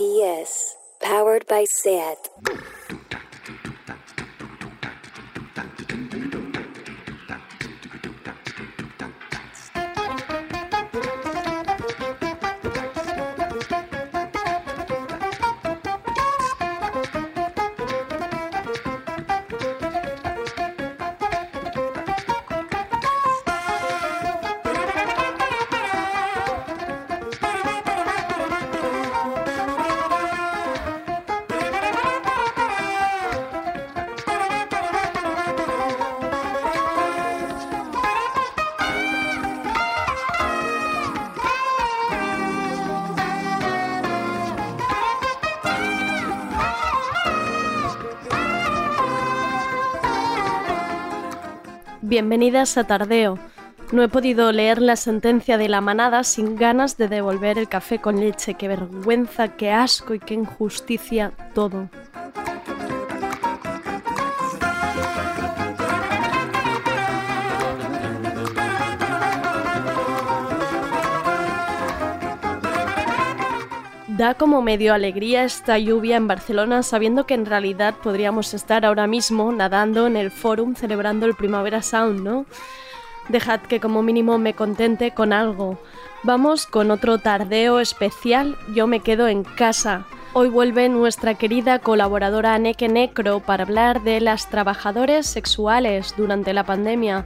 RPS, powered by SAT. Bienvenidas a Tardeo. No he podido leer la sentencia de la manada sin ganas de devolver el café con leche. Qué vergüenza, qué asco y qué injusticia todo. Da como medio alegría esta lluvia en Barcelona sabiendo que en realidad podríamos estar ahora mismo nadando en el forum celebrando el Primavera Sound, ¿no? Dejad que como mínimo me contente con algo. Vamos con otro tardeo especial, yo me quedo en casa. Hoy vuelve nuestra querida colaboradora Neke Necro para hablar de las trabajadoras sexuales durante la pandemia.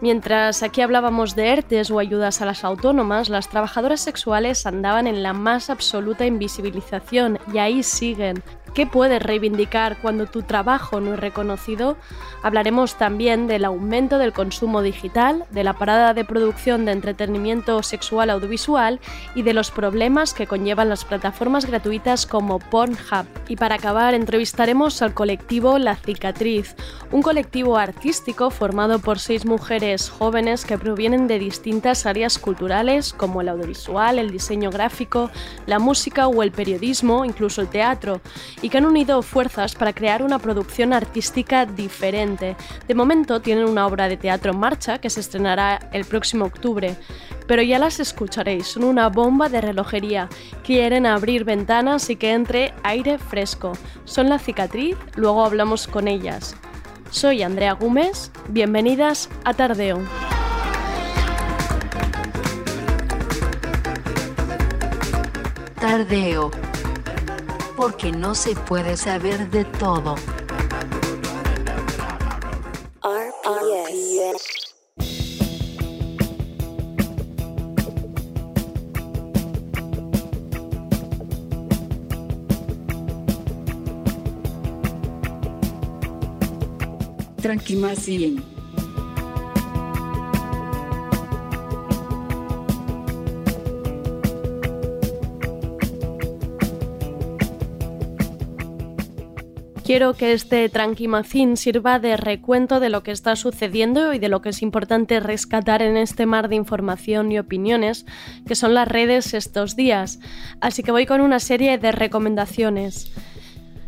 Mientras aquí hablábamos de ERTES o ayudas a las autónomas, las trabajadoras sexuales andaban en la más absoluta invisibilización y ahí siguen. ¿Qué puedes reivindicar cuando tu trabajo no es reconocido? Hablaremos también del aumento del consumo digital, de la parada de producción de entretenimiento sexual audiovisual y de los problemas que conllevan las plataformas gratuitas como Pornhub. Y para acabar, entrevistaremos al colectivo La Cicatriz, un colectivo artístico formado por seis mujeres jóvenes que provienen de distintas áreas culturales como el audiovisual, el diseño gráfico, la música o el periodismo, incluso el teatro y que han unido fuerzas para crear una producción artística diferente. De momento tienen una obra de teatro en marcha que se estrenará el próximo octubre, pero ya las escucharéis, son una bomba de relojería. Quieren abrir ventanas y que entre aire fresco. Son la cicatriz, luego hablamos con ellas. Soy Andrea Gómez, bienvenidas a Tardeo. Tardeo porque no se puede saber de todo. RPS. Tranquimacien. Quiero que este tranquimacín sirva de recuento de lo que está sucediendo y de lo que es importante rescatar en este mar de información y opiniones que son las redes estos días. Así que voy con una serie de recomendaciones.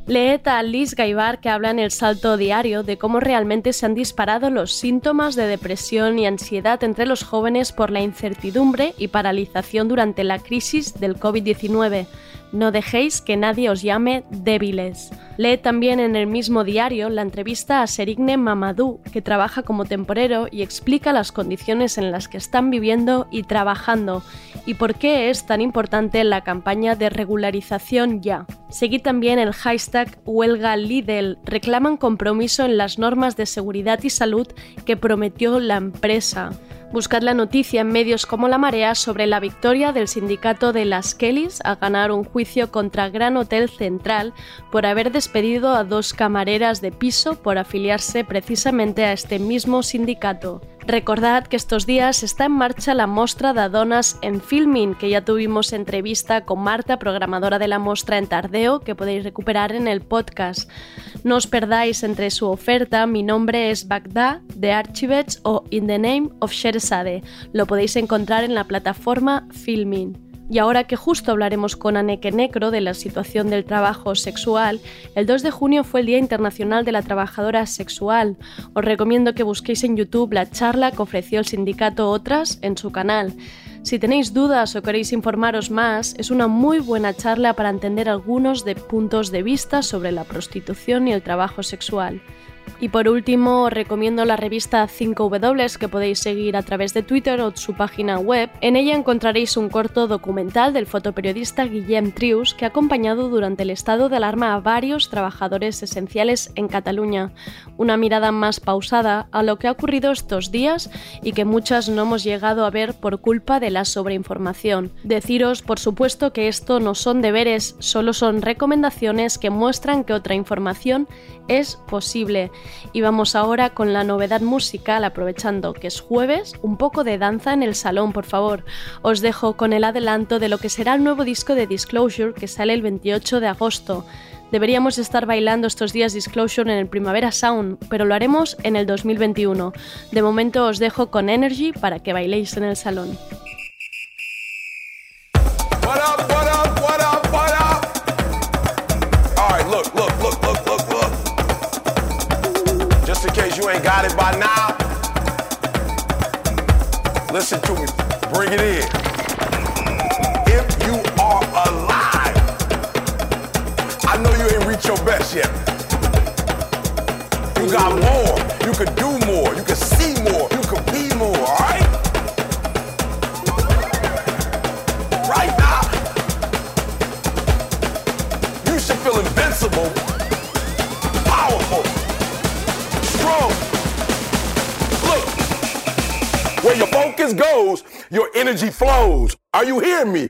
Leed a Liz Gaibar que habla en el Salto Diario de cómo realmente se han disparado los síntomas de depresión y ansiedad entre los jóvenes por la incertidumbre y paralización durante la crisis del COVID-19. No dejéis que nadie os llame débiles. Lee también en el mismo diario la entrevista a Serigne Mamadou, que trabaja como temporero y explica las condiciones en las que están viviendo y trabajando y por qué es tan importante la campaña de regularización ya. Seguí también el hashtag huelga Lidl. Reclaman compromiso en las normas de seguridad y salud que prometió la empresa. Buscad la noticia en medios como La Marea sobre la victoria del sindicato de las Kellys a ganar un juicio contra Gran Hotel Central por haber despedido a dos camareras de piso por afiliarse precisamente a este mismo sindicato. Recordad que estos días está en marcha la Mostra de Adonas en Filming, que ya tuvimos entrevista con Marta, programadora de la mostra en Tardeo, que podéis recuperar en el podcast. No os perdáis entre su oferta Mi nombre es Bagdad, de Archivets o In the Name of Sherzade. Lo podéis encontrar en la plataforma Filming. Y ahora que justo hablaremos con Aneke Necro de la situación del trabajo sexual, el 2 de junio fue el Día Internacional de la Trabajadora Sexual. Os recomiendo que busquéis en YouTube la charla que ofreció el sindicato Otras en su canal. Si tenéis dudas o queréis informaros más, es una muy buena charla para entender algunos de puntos de vista sobre la prostitución y el trabajo sexual. Y por último, os recomiendo la revista 5W que podéis seguir a través de Twitter o su página web. En ella encontraréis un corto documental del fotoperiodista Guillem Trius que ha acompañado durante el estado de alarma a varios trabajadores esenciales en Cataluña. Una mirada más pausada a lo que ha ocurrido estos días y que muchas no hemos llegado a ver por culpa de la sobreinformación. Deciros, por supuesto, que esto no son deberes, solo son recomendaciones que muestran que otra información es posible. Y vamos ahora con la novedad musical, aprovechando que es jueves, un poco de danza en el salón, por favor. Os dejo con el adelanto de lo que será el nuevo disco de Disclosure que sale el 28 de agosto. Deberíamos estar bailando estos días Disclosure en el Primavera Sound, pero lo haremos en el 2021. De momento os dejo con Energy para que bailéis en el salón. Ain't got it by now, listen to me. Bring it in. If you are alive, I know you ain't reached your best yet. You got more. You can do more. You can see more. You can be more, all focus goes, your energy flows. Are you hearing me?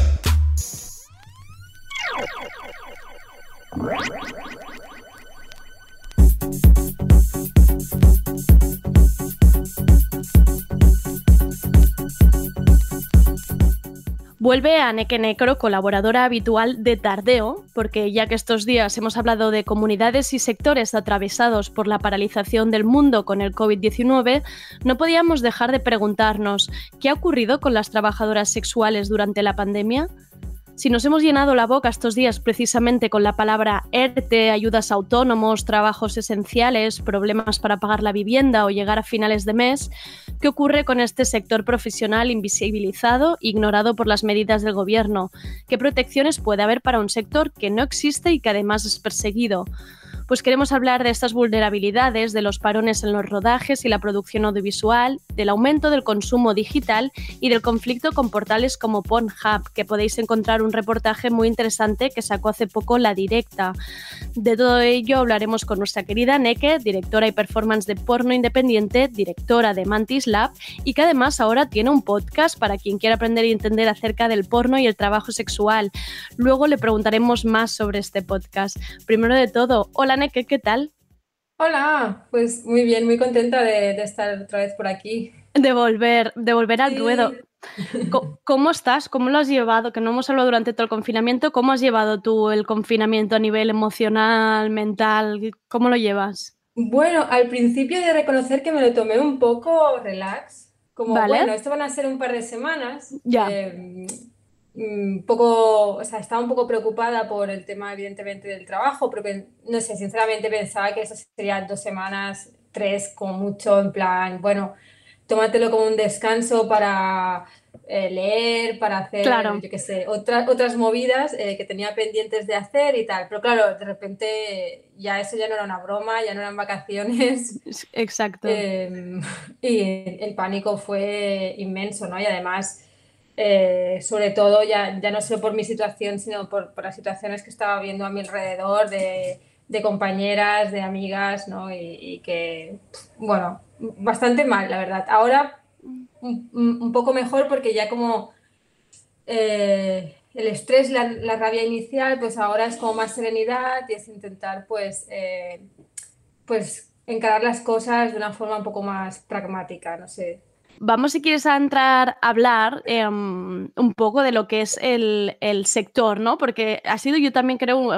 Vuelve a Neke Necro, colaboradora habitual de Tardeo, porque ya que estos días hemos hablado de comunidades y sectores atravesados por la paralización del mundo con el COVID-19, no podíamos dejar de preguntarnos ¿qué ha ocurrido con las trabajadoras sexuales durante la pandemia? Si nos hemos llenado la boca estos días precisamente con la palabra ERTE, ayudas autónomos, trabajos esenciales, problemas para pagar la vivienda o llegar a finales de mes, ¿qué ocurre con este sector profesional invisibilizado, ignorado por las medidas del gobierno? ¿Qué protecciones puede haber para un sector que no existe y que además es perseguido? Pues queremos hablar de estas vulnerabilidades, de los parones en los rodajes y la producción audiovisual, del aumento del consumo digital y del conflicto con portales como Pornhub, que podéis encontrar un reportaje muy interesante que sacó hace poco La Directa. De todo ello hablaremos con nuestra querida Neke, directora y performance de porno independiente, directora de Mantis Lab y que además ahora tiene un podcast para quien quiera aprender y entender acerca del porno y el trabajo sexual. Luego le preguntaremos más sobre este podcast. Primero de todo, hola ¿qué tal? Hola, pues muy bien, muy contenta de, de estar otra vez por aquí. De volver, de volver al Sí. ruedo. ¿Cómo estás? ¿Cómo lo has llevado? Que no hemos hablado durante todo el confinamiento. ¿Cómo has llevado tú el confinamiento a nivel emocional, mental? ¿Cómo lo llevas? Bueno, al principio he de reconocer que me lo tomé un poco relax, como Vale. bueno, esto van a ser un par de semanas. Ya. eh, un poco, o sea, estaba un poco preocupada por el tema, evidentemente, del trabajo, pero no sé, sinceramente pensaba que eso serían dos semanas, tres, como mucho, en plan, bueno, tómatelo como un descanso para eh, leer, para hacer, Claro. yo qué sé, otra- otras movidas eh, que tenía pendientes de hacer y tal. Pero claro, de repente ya eso ya no era una broma, ya no eran vacaciones. Es- Exacto. Eh, y el pánico fue inmenso, ¿no? Y además, eh, sobre todo, ya, ya no solo por mi situación, sino por, las situaciones que estaba viendo a mi alrededor de, compañeras, de amigas, ¿no? Y, que, bueno, bastante mal, la verdad. Ahora un, poco mejor porque ya como eh, el estrés, la, la rabia inicial, pues ahora es como más serenidad y es intentar, pues, eh, pues encarar las cosas de una forma un poco más pragmática, no sé. Vamos, si quieres, a entrar a hablar em, un poco de lo que es el, sector, ¿no? Porque ha sido, yo también creo,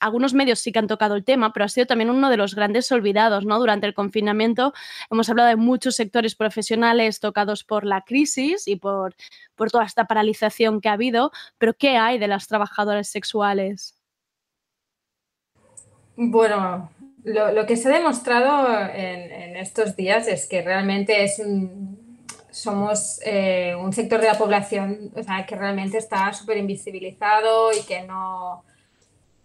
algunos medios sí que han tocado el tema, pero ha sido también uno de los grandes olvidados, ¿no? Durante el confinamiento hemos hablado de muchos sectores profesionales tocados por la crisis y por, por toda esta paralización que ha habido, pero ¿qué hay de las trabajadoras sexuales? Bueno, lo, lo que se ha demostrado en, en estos días es que realmente es un, somos eh, un sector de la población, o sea, que realmente está súper invisibilizado y que no,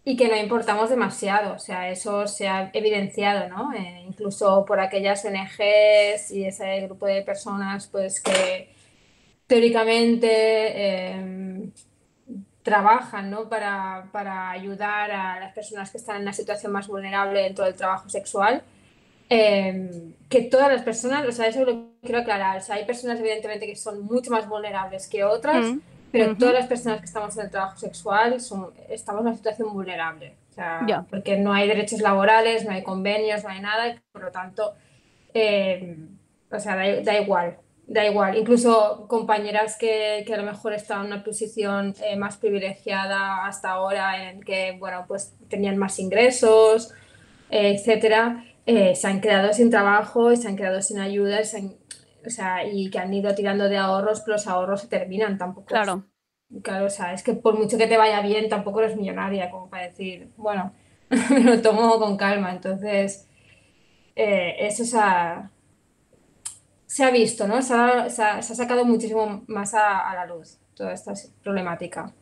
y que no importamos demasiado. O sea, eso se ha evidenciado, ¿no? Eh, incluso por aquellas ONGs y ese grupo de personas, pues que teóricamente eh, trabajan, ¿no? para, para ayudar a las personas que están en una situación más vulnerable dentro del trabajo sexual. Eh, que todas las personas, o sea, eso lo quiero aclarar, o sea, hay personas evidentemente que son mucho más vulnerables que otras, Mm, pero ujú. todas las personas que estamos en el trabajo sexual son, estamos en una situación vulnerable, o sea, Ya. porque no hay derechos laborales, no hay convenios, no hay nada, y por lo tanto, eh, o sea, da, da igual, da igual. Incluso compañeras que, que a lo mejor estaban en una posición eh, más privilegiada hasta ahora, en que, bueno, pues tenían más ingresos, etcétera, eh, se han quedado sin trabajo y se han quedado sin ayuda, se han- o sea, y que han ido tirando de ahorros, pero los ahorros se terminan tampoco. Claro. Claro, o sea, es que por mucho que te vaya bien, tampoco eres millonaria, como para decir, bueno, me lo tomo con calma. Entonces, eh, eso se ha, se ha visto, ¿no? Se ha, se ha- se ha sacado muchísimo más a, a la luz toda esta problemática.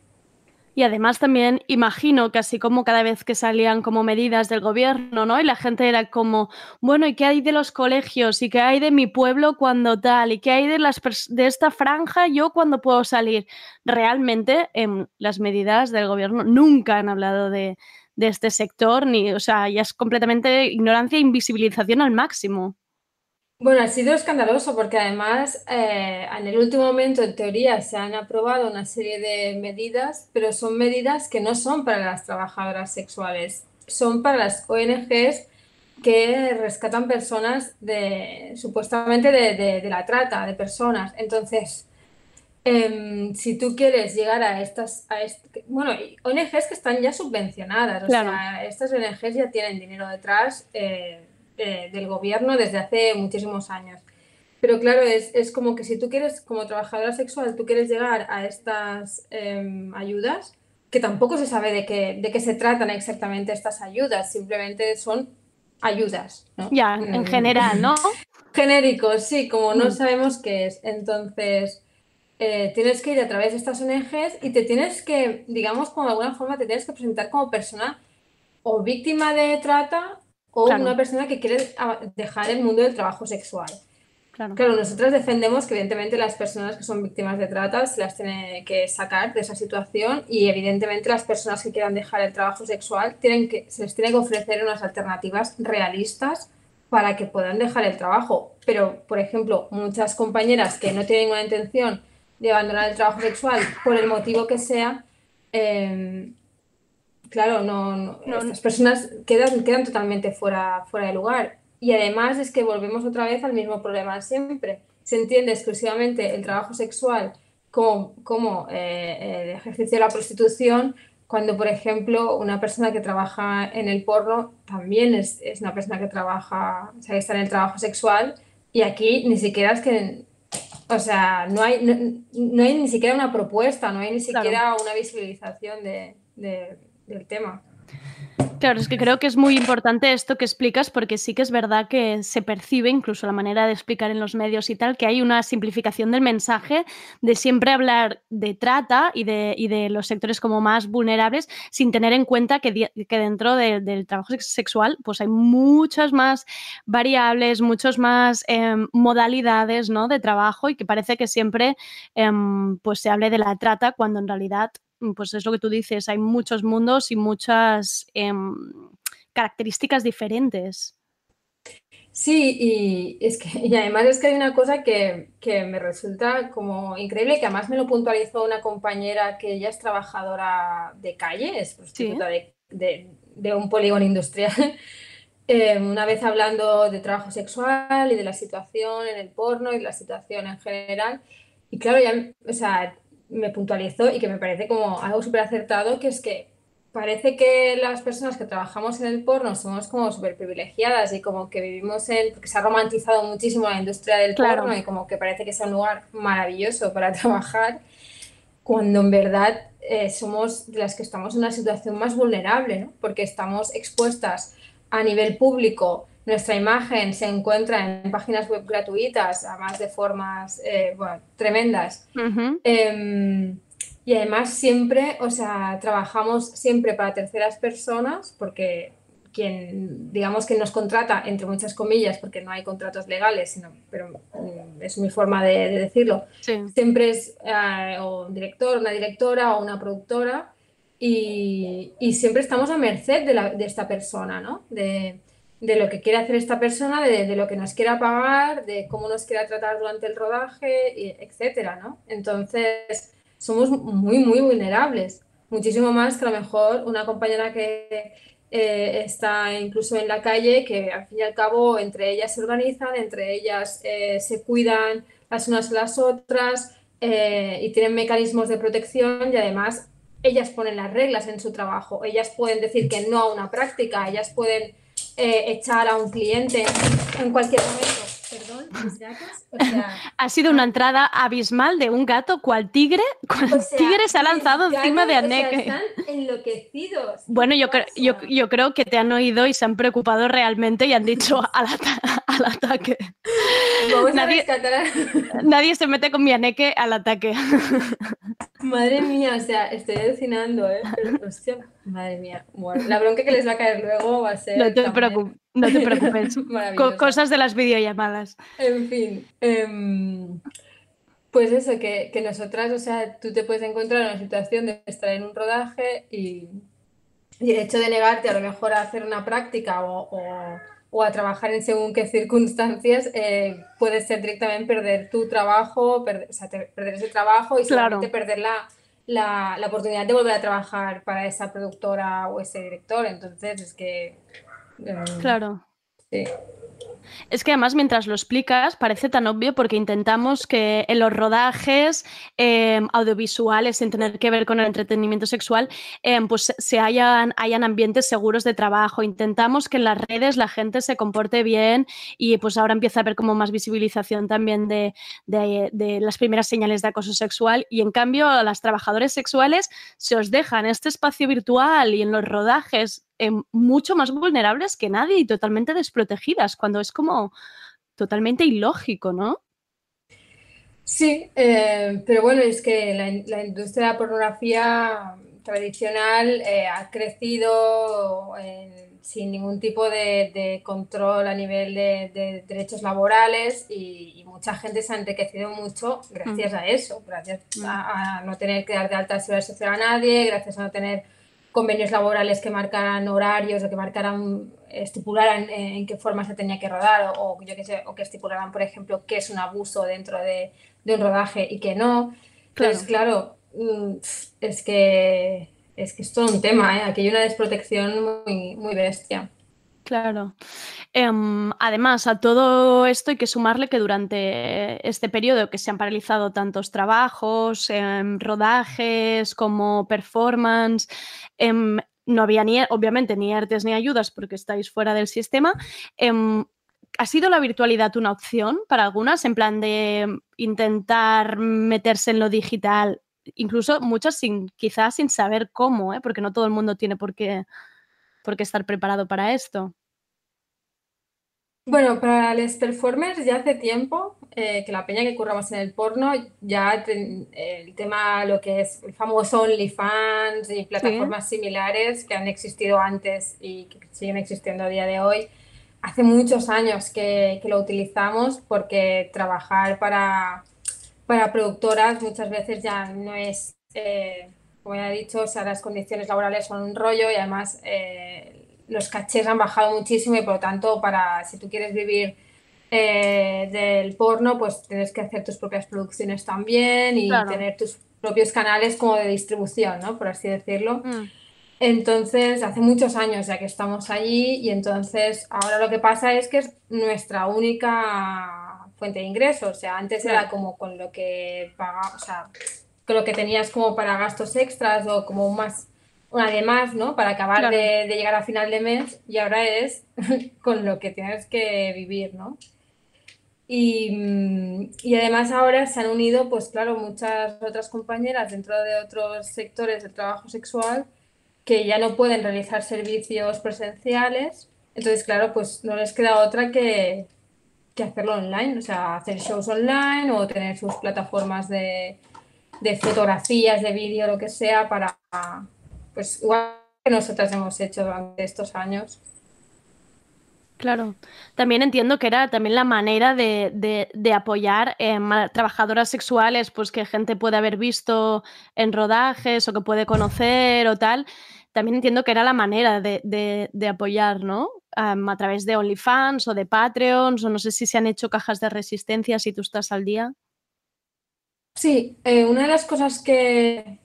Y además también imagino que así como cada vez que salían como medidas del gobierno, ¿no? Y la gente era como, bueno, ¿y qué hay de los colegios? ¿Y qué hay de mi pueblo cuando tal? ¿Y qué hay de, las de esta franja yo cuando puedo salir? Realmente em, las medidas del gobierno nunca han hablado de, de este sector, ni, o sea, ya es completamente ignorancia e invisibilización al máximo. Bueno, ha sido escandaloso porque además eh, en el último momento, en teoría, se han aprobado una serie de medidas, pero son medidas que no son para las trabajadoras sexuales, son para las ONGs que rescatan personas de supuestamente de, de- de la trata de personas. Entonces, em, si tú quieres llegar a estas, a bueno, ONGs que están ya subvencionadas, o sea, estas ONGs ya tienen dinero detrás eh, de- del gobierno desde hace muchísimos años. Pero claro, es, es como que si tú quieres, como trabajadora sexual, tú quieres llegar a estas em, ayudas, que tampoco se sabe de qué, de qué se tratan exactamente estas ayudas, simplemente son ayudas, ¿no? Ya, en Mm. general, ¿no? Genéricos, sí, como no Mm. sabemos qué es. Entonces, eh, tienes que ir a través de estas ONGs y te tienes que, digamos, como de alguna forma te tienes que presentar como persona o víctima de trata o Claro. una persona que quiere dejar el mundo del trabajo sexual. Claro. Claro, nosotras defendemos que evidentemente las personas que son víctimas de trata se las tiene que sacar de esa situación y evidentemente las personas que quieran dejar el trabajo sexual tienen que, se les tiene que ofrecer unas alternativas realistas para que puedan dejar el trabajo. Pero, por ejemplo, muchas compañeras que no tienen ninguna intención de abandonar el trabajo sexual por el motivo que sea, em, Claro, no, no- No, estas personas quedan, quedan totalmente fuera, fuera de lugar. Y además es que volvemos otra vez al mismo problema siempre. Se entiende exclusivamente el trabajo sexual como, como eh, el ejercicio de la prostitución, cuando, por ejemplo, una persona que trabaja en el porno también es, es una persona que trabaja, o sea, que está en el trabajo sexual. Y aquí ni siquiera es que, o sea, no hay, no, no hay ni siquiera una propuesta, no hay ni Claro. siquiera una visibilización de- de- del tema. Claro, es que creo que es muy importante esto que explicas porque sí que es verdad que se percibe, incluso la manera de explicar en los medios y tal, que hay una simplificación del mensaje de siempre hablar de trata y de, y de los sectores como más vulnerables sin tener en cuenta que, que dentro de- del trabajo sex- sexual pues hay muchas más variables, muchas más em, modalidades ¿no? de trabajo y que parece que siempre em, pues se hable de la trata cuando en realidad pues es lo que tú dices, hay muchos mundos y muchas em, características diferentes. Sí, y, es que, y además es que hay una cosa que, que me resulta como increíble, que además me lo puntualizó una compañera que ella es trabajadora de calle, es prostituta de, de- de un polígono industrial, eh, una vez hablando de trabajo sexual y de la situación en el porno y de la situación en general. Y claro, ya, o sea, me puntualizó y que me parece como algo súper acertado, que es que parece que las personas que trabajamos en el porno somos como súper privilegiadas y como que vivimos en, porque se ha romantizado muchísimo la industria del Claro. porno y como que parece que sea un lugar maravilloso para trabajar, cuando en verdad eh, somos de las que estamos en una situación más vulnerable, ¿no? Porque estamos expuestas a nivel público, nuestra imagen se encuentra en páginas web gratuitas, además de formas eh, bueno, tremendas. Em, y además siempre, o sea, trabajamos siempre para terceras personas porque quien, digamos que nos contrata, entre muchas comillas, porque no hay contratos legales, sino, pero mm, es mi forma de, de decirlo, Sí, siempre es eh, o un director, una directora o una productora y, y siempre estamos a merced de, la- de esta persona, ¿no? De, de lo que quiere hacer esta persona, de, de lo que nos quiera pagar, de cómo nos quiera tratar durante el rodaje, etcétera, ¿no? Entonces, somos muy, muy vulnerables, muchísimo más que a lo mejor una compañera que eh, está incluso en la calle, que al fin y al cabo entre ellas se organizan, entre ellas eh, se cuidan las unas a las otras eh, y tienen mecanismos de protección y además ellas ponen las reglas en su trabajo, ellas pueden decir que no a una práctica, ellas pueden eh, echar a un cliente en cualquier momento. Perdón, mis gatos, o sea, Ha sido una entrada abismal de un gato cual tigre, cual o sea, tigre se ha lanzado encima de gatos, o sea, Anneke. están enloquecidos. Bueno, yo, ¿Qué cre- yo, yo creo que te han oído y se han preocupado realmente y han dicho al, ata- al ataque. Vamos nadie- rescatar a- Nadie se mete con mi aneque al ataque. Madre mía, o sea, estoy alucinando, ¿eh? Pero, hostia, madre mía. Bueno, la bronca que les va a caer luego va a ser. No te, también preocu- no te preocupes. Co- cosas de las videollamadas. En fin, em, pues eso, que, que nosotras, o sea, tú te puedes encontrar en una situación de estar en un rodaje y, y el hecho de negarte a lo mejor a hacer una práctica o, o- o a trabajar en según qué circunstancias, eh, puedes ser directamente perder tu trabajo, perder, o sea, perder ese trabajo y solamente perder la, la, la, oportunidad de volver a trabajar para esa productora o ese director. Entonces, es que... Eh, claro. Sí. Es que además mientras lo explicas parece tan obvio porque intentamos que en los rodajes em, audiovisuales sin tener que ver con el entretenimiento sexual em, pues se hayan, hayan ambientes seguros de trabajo. Intentamos que en las redes la gente se comporte bien y pues ahora empieza a haber como más visibilización también de, de las primeras señales de acoso sexual y en cambio a las trabajadoras sexuales se os dejan este espacio virtual y en los rodajes Em, mucho más vulnerables que nadie y totalmente desprotegidas, cuando es como totalmente ilógico, ¿no? Sí, eh, pero bueno, es que la, industria de la pornografía tradicional eh, ha crecido sin ningún tipo de, control a nivel de, derechos laborales y, mucha gente se ha enriquecido mucho gracias mm. a eso, gracias mm. a, no tener que dar de alta seguridad social a nadie, gracias a no tener convenios laborales que marcaran horarios o que marcaran, estipularan en, qué forma se tenía que rodar o, yo que sé, o que estipularan, por ejemplo, qué es un abuso dentro de, un rodaje y qué no. Entonces, claro, mm, es que es que es todo un tema, ¿eh? aquí hay una desprotección muy, muy bestia. Claro. Em, además, a todo esto hay que sumarle que durante este periodo que se han paralizado tantos trabajos, em, rodajes como performance, em, no había ni, obviamente, ni artes ni ayudas porque estáis fuera del sistema. ¿Ha sido la virtualidad una opción para algunas, en plan de intentar meterse en lo digital? Incluso muchas sin, quizás sin saber cómo, ¿eh? porque no todo el mundo tiene por qué por qué estar preparado para esto. Bueno, para los performers ya hace tiempo eh, que la peña que curramos en el porno, ya el tema, lo que es el famoso OnlyFans y plataformas similares que han existido antes y que siguen existiendo a día de hoy, hace muchos años que, que lo utilizamos porque trabajar para, para productoras muchas veces ya no es, eh, como ya he dicho, o sea, las condiciones laborales son un rollo y además... Eh, los cachés han bajado muchísimo y por lo tanto, para si tú quieres vivir eh, del porno, pues tienes que hacer tus propias producciones también y tener tus propios canales como de distribución, ¿no? Por así decirlo. Mm. Entonces, hace muchos años ya que estamos allí y entonces ahora lo que pasa es que es nuestra única fuente de ingresos. O sea, antes era como con lo que pagaba, o sea, con lo que tenías como para gastos extras o como más además, ¿no? Para acabar de, llegar a final de mes y ahora es con lo que tienes que vivir, ¿no? Y, y, además ahora se han unido, pues claro, muchas otras compañeras dentro de otros sectores del trabajo sexual que ya no pueden realizar servicios presenciales. Entonces, claro, pues no les queda otra que, que hacerlo online, o sea, hacer shows online o tener sus plataformas de, de fotografías, de vídeo, lo que sea, para, pues igual que nosotras hemos hecho durante estos años. Claro, también entiendo que era también la manera de, apoyar a trabajadoras sexuales, pues que gente puede haber visto en rodajes o que puede conocer o tal. También entiendo que era la manera de, apoyar, ¿no? a través de OnlyFans o de Patreons, o no sé si se han hecho cajas de resistencia si tú estás al día. Sí, eh, una de las cosas que,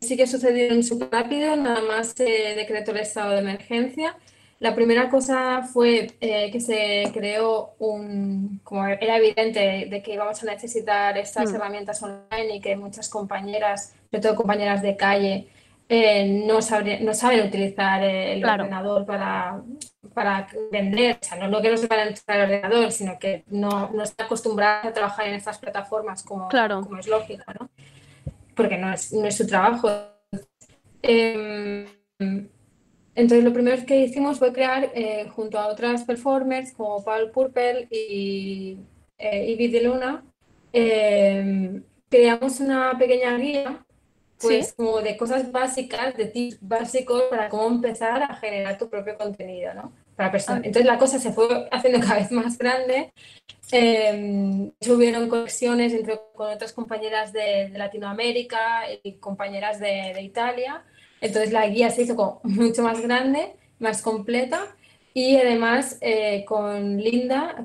sí que sucedieron súper rápido, nada más se decretó el estado de emergencia. La primera cosa fue eh, que se creó un, como era evidente, de que íbamos a necesitar estas mm. herramientas online y que muchas compañeras, sobre todo compañeras de calle, eh, no, no saben utilizar el ordenador para, para vender. O sea, no, no que no sepan usar el ordenador, sino que no, no están acostumbradas a trabajar en estas plataformas como, como es lógico, ¿no? Porque no es, no es su trabajo. Em, entonces, lo primero que hicimos fue crear, eh, junto a otras performers como Paul Purple y eh, Ivy de Luna, em, creamos una pequeña guía, pues como de cosas básicas, de tips básicos para cómo empezar a generar tu propio contenido, ¿no? Ah. Entonces la cosa se fue haciendo cada vez más grande eh, hubieron conexiones entre, con otras compañeras de, Latinoamérica y compañeras de, Italia. Entonces la guía se hizo como mucho más grande, más completa. Y además eh, con Linda,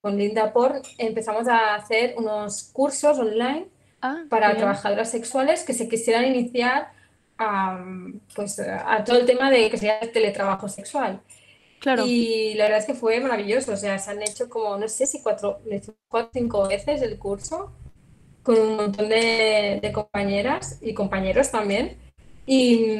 con Linda Porn, empezamos a hacer unos cursos online Ah, para bien. trabajadoras sexuales que se quisieran iniciar a, pues, a todo el tema de que sería el teletrabajo sexual. Claro. Y la verdad es que fue maravilloso. O sea, se han hecho como, no sé si cuatro, cuatro cinco veces el curso con un montón de, de compañeras y compañeros también. Y,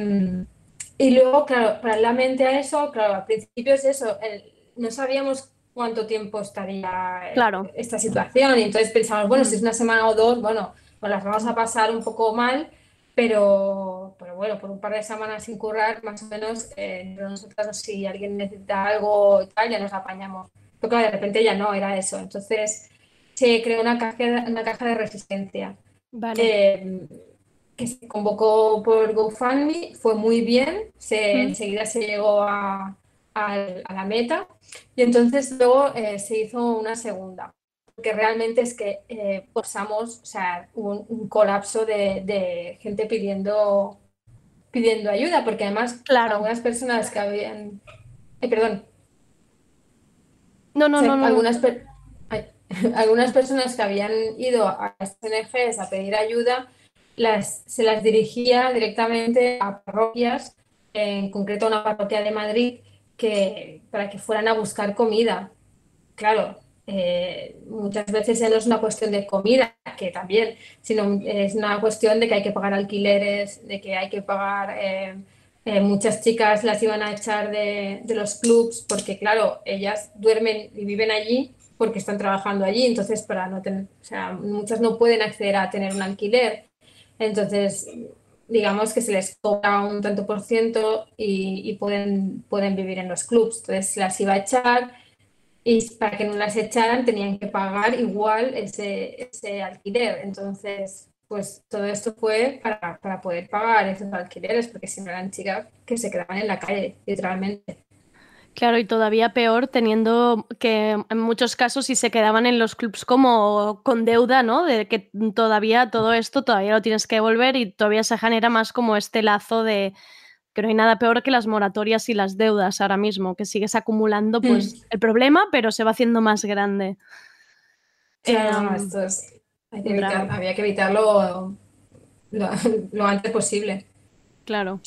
y luego, claro, paralelamente a eso, claro, al principio es eso, el- no sabíamos cuánto tiempo estaría eh, Claro. esta situación y entonces pensamos, bueno, Mm. si es una semana o dos, bueno, pues las vamos a pasar un poco mal, pero, pero bueno, por un par de semanas sin currar, más o menos, eh, entre nosotras, si alguien necesita algo y tal, ya nos apañamos. Pero claro, de repente ya no, era eso. Entonces se creó una caja, una caja de resistencia Vale. eh, que se convocó por GoFundMe, fue muy bien, se, Mm. enseguida se llegó a, a- a la meta y entonces luego eh, se hizo una segunda, porque realmente es que eh, o sea, un, un colapso de, de gente pidiendo, pidiendo ayuda, porque además Claro. algunas personas que habían... Ay, perdón. No, no, O sea, no, no. algunas, per- ay, algunas personas que habían ido a las ONGs a pedir ayuda, las, se las dirigía directamente a parroquias, en concreto a una parroquia de Madrid, que, para que fueran a buscar comida. Claro, eh, muchas veces no es una cuestión de comida, que también, sino es una cuestión de que hay que pagar alquileres, de que hay que pagar... eh, eh, muchas chicas las iban a echar de, de los clubs porque, claro, ellas duermen y viven allí porque están trabajando allí, entonces para no tener, o sea, muchas no pueden acceder a tener un alquiler, entonces digamos que se les cobra un tanto por ciento y, y pueden, pueden vivir en los clubs, entonces las iba a echar y para que no las echaran tenían que pagar igual ese, ese alquiler, entonces pues todo esto fue para, para poder pagar esos alquileres, porque si no eran chicas que se quedaban en la calle, literalmente. Claro, y todavía peor teniendo que en muchos casos si se quedaban en los clubs como con deuda, ¿no? De que todavía todo esto todavía lo tienes que devolver y todavía se genera más como este lazo de que no hay nada peor que las moratorias y las deudas ahora mismo, que sigues acumulando pues el problema, pero se va haciendo más grande. Claro, Em, no, esto es- hay que evitar- había que evitarlo lo, lo antes posible. Claro.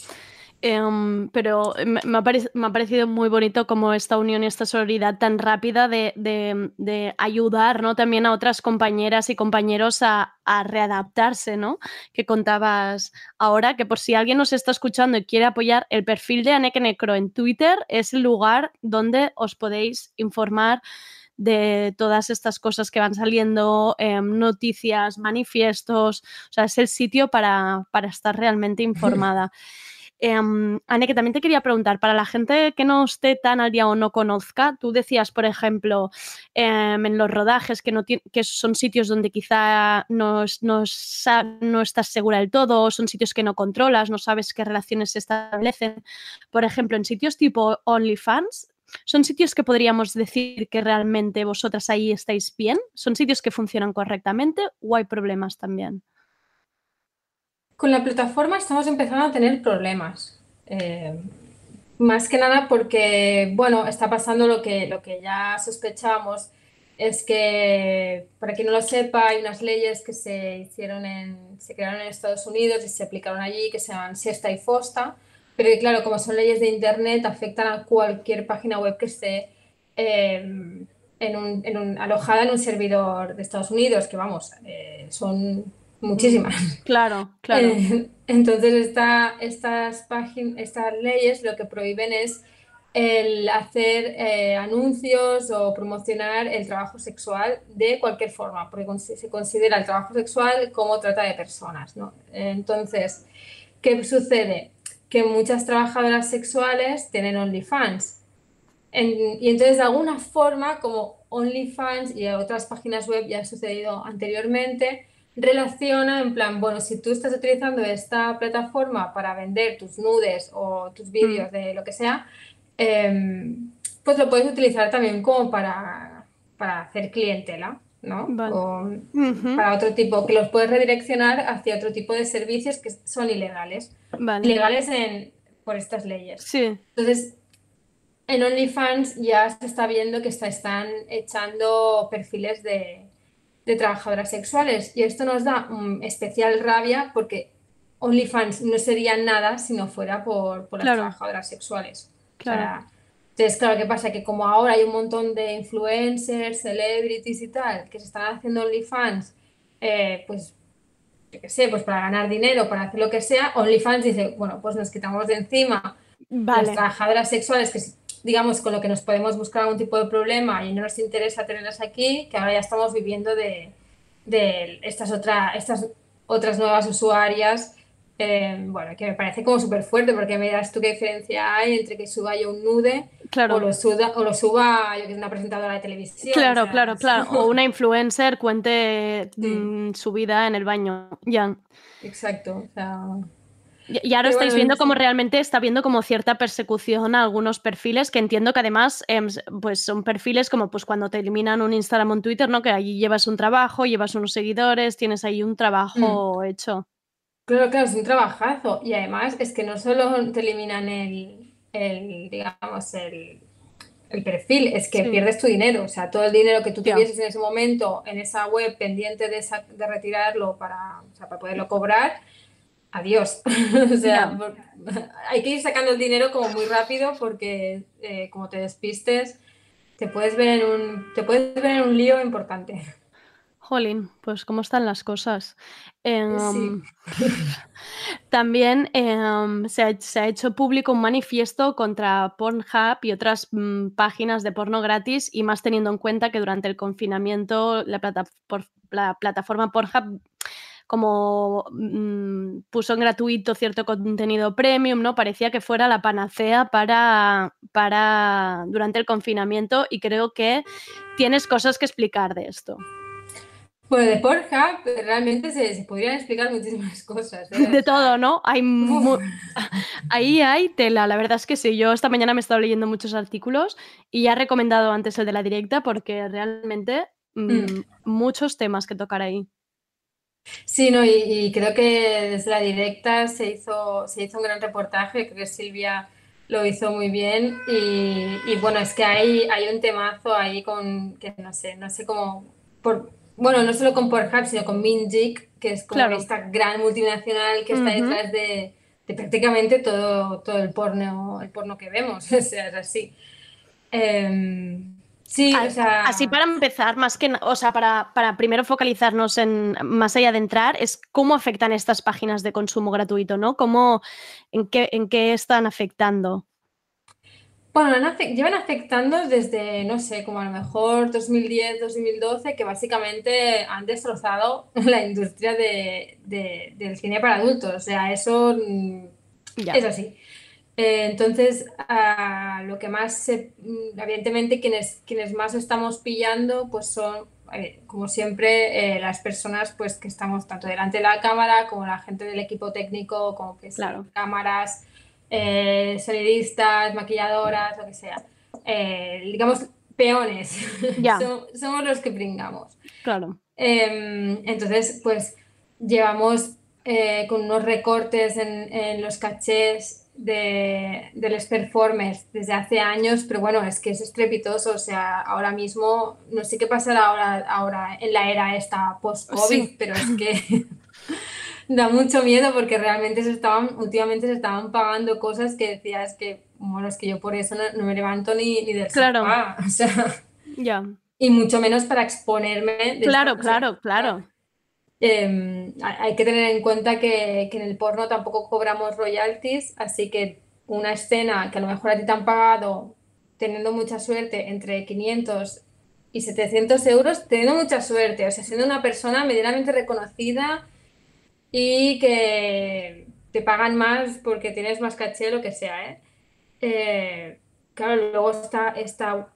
Em, pero me, ha parec- me ha parecido muy bonito como esta unión y esta solidaridad tan rápida de, de- de ayudar ¿no? también a otras compañeras y compañeros a, a readaptarse, ¿no? Que contabas ahora, que por si alguien nos está escuchando y quiere apoyar, el perfil de Aneke Necro en Twitter es el lugar donde os podéis informar de todas estas cosas que van saliendo, em, noticias, manifiestos, o sea, es el sitio para, para estar realmente informada. Em, Anne, que también te quería preguntar, para la gente que no esté tan al día o no conozca, tú decías, por ejemplo, em, en los rodajes que, son sitios donde quizá no, no estás segura del todo, o son sitios que no controlas, no sabes qué relaciones se establecen. Por ejemplo, en sitios tipo OnlyFans, ¿son sitios que podríamos decir que realmente vosotras ahí estáis bien? ¿Son sitios que funcionan correctamente o hay problemas también? Con la plataforma estamos empezando a tener problemas. Eh, más que nada porque, bueno, está pasando lo que, lo que ya sospechábamos, es que, para quien no lo sepa, hay unas leyes que se hicieron en, se crearon en Estados Unidos y se aplicaron allí, que se llaman SESTA y FOSTA, pero claro, como son leyes de Internet, afectan a cualquier página web que esté un, en un- alojada en un servidor de Estados Unidos, que vamos, eh, son muchísimas. Claro, claro. Eh, entonces, esta- estas págin- estas leyes lo que prohíben es el hacer eh, anuncios o promocionar el trabajo sexual de cualquier forma, porque se considera el trabajo sexual como trata de personas, ¿no? Entonces, ¿qué sucede? Que muchas trabajadoras sexuales tienen OnlyFans. En- y entonces, de alguna forma, como OnlyFans y otras páginas web ya ha sucedido anteriormente, relaciona en plan, bueno, si tú estás utilizando esta plataforma para vender tus nudes o tus vídeos de lo que sea, em, pues lo puedes utilizar también como para, para hacer clientela, ¿no? Vale. O Ujú, para otro tipo, que los puedes redireccionar hacia otro tipo de servicios que son ilegales. Vale. Ilegales en, por estas leyes. Sí, Entonces, en OnlyFans ya se está viendo que está- están echando perfiles de, de trabajadoras sexuales y esto nos da mm, especial rabia porque OnlyFans no sería nada si no fuera por, por las Claro. trabajadoras sexuales. O Claro. sea, entonces, claro, ¿qué pasa? Que como ahora hay un montón de influencers, celebrities y tal, que se están haciendo OnlyFans, eh, pues, yo qué sé, pues para ganar dinero, para hacer lo que sea, OnlyFans dice, bueno, pues nos quitamos de encima las trabajadoras sexuales, que digamos, con lo que nos podemos buscar algún tipo de problema y no nos interesa tenerlas aquí, que ahora ya estamos viviendo de, de estas, otra, estas otras nuevas usuarias. eh, bueno, que me parece como súper fuerte, porque me dirás tú qué diferencia hay entre que suba yo un nude Claro. o lo, suda- o lo suba yo que es una presentadora de televisión. Claro, o sea, claro, claro. O una influencer cuente Sí. mm, su vida en el baño. Ya. Exacto. o sea, Y ahora estáis viendo como realmente está habiendo como cierta persecución a algunos perfiles que entiendo que además em, pues son perfiles como pues cuando te eliminan un Instagram o un Twitter, ¿no? Que allí llevas un trabajo, llevas unos seguidores, tienes ahí un trabajo hecho. Claro, claro, es un trabajazo. Y además es que no solo te eliminan el, el, digamos, el, el perfil, es que Sí. pierdes tu dinero. O sea, todo el dinero que tú Ya. tuvieses en ese momento en esa web pendiente de, sa- de retirarlo para, o sea, para poderlo cobrar, adiós. O sea, por- hay que ir sacando el dinero como muy rápido porque eh, como te despistes, te puedes ver en un, te puedes ver en un lío importante. Jolín, pues cómo están las cosas. Em, Sí. También em, se, ha, se ha hecho público un manifiesto contra Pornhub y otras mm, páginas de porno gratis y más teniendo en cuenta que durante el confinamiento la, plata- por- la plataforma Pornhub como mm, puso en gratuito cierto contenido premium, ¿no? Parecía que fuera la panacea para, para durante el confinamiento y creo que tienes cosas que explicar de esto. Bueno, de Pornhub realmente se, se podrían explicar muchísimas cosas. ¿eh? De todo, ¿no? Hay mu-. Ahí hay tela, la verdad es que sí. Yo esta mañana me he estado leyendo muchos artículos y ya he recomendado antes el de la directa porque realmente mm, Mm. muchos temas que tocar ahí. Sí, no, y, y creo que desde la directa se hizo, se hizo un gran reportaje, creo que Silvia lo hizo muy bien y, y bueno, es que hay, hay un temazo ahí con, que no sé, no sé cómo, por, bueno, no solo con Pornhub, sino con Minjik, que es como Claro. esta gran multinacional que está detrás de, de prácticamente todo, todo el porno, el porno que vemos, o sea, es así. Em, sí, o A- sea... Así para empezar, más que, o sea, para, para primero focalizarnos en, más allá de entrar, es cómo afectan estas páginas de consumo gratuito, ¿no? ¿Cómo, en qué, en qué están afectando? Bueno, llevan afectando desde, no sé, como a lo mejor 2010, 2012, que básicamente han destrozado la industria de- de- del cine para adultos. O sea, eso mm, Ya. es así. Eh, entonces, lo que más, se- mm, evidentemente, quienes, quienes más estamos pillando, pues son, eh, como siempre, eh, las personas pues, que estamos tanto delante de la cámara, como la gente del equipo técnico, como que Claro. cámaras, eh, sonidistas, maquilladoras, lo que sea. Digamos, peones. Ya. Som- somos los que pringamos. Claro. Em, entonces, pues llevamos con unos recortes en, en los cachés de, de los performers desde hace años, pero bueno, es que es estrepitoso. O sea, ahora mismo, no sé qué pasará ahora, ahora en la era esta post-COVID, Sí. pero es que da mucho miedo porque realmente se estaban, últimamente se estaban pagando cosas que decías que, bueno, es que yo por eso no, no me levanto ni, ni del Claro. sofá. O sea, Ya. y mucho menos para exponerme. Claro, esta- o sea, claro, claro. Eh, hay que tener en cuenta que, que en el porno tampoco cobramos royalties, así que una escena que a lo mejor a ti te han pagado, teniendo mucha suerte, entre 500 y 700 euros, teniendo mucha suerte, o sea, siendo una persona medianamente reconocida y que te pagan más porque tienes más caché, lo que sea, ¿eh? Eh, claro, luego esta, esta,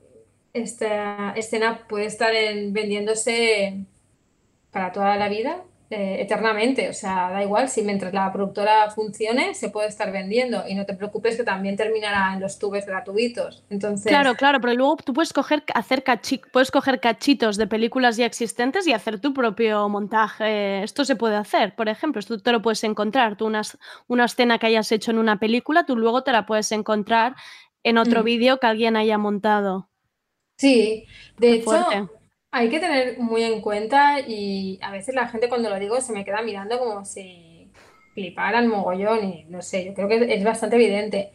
esta escena puede estar en- vendiéndose para toda la vida, eh, eternamente. O sea, da igual, si mientras la productora funcione, se puede estar vendiendo. Y no te preocupes que también terminará en los tubes gratuitos. Entonces, Claro, claro, pero luego tú puedes coger, hacer cachi- puedes coger cachitos de películas ya existentes y hacer tu propio montaje. Esto se puede hacer, por ejemplo, esto te lo puedes encontrar. Tú una, una escena que hayas hecho en una película, tú luego te la puedes encontrar en otro Mm. vídeo que alguien haya montado. Sí, de hecho, fuerte. Hay que tener muy en cuenta y a veces la gente cuando lo digo se me queda mirando como si fliparan mogollón y no sé, yo creo que es bastante evidente.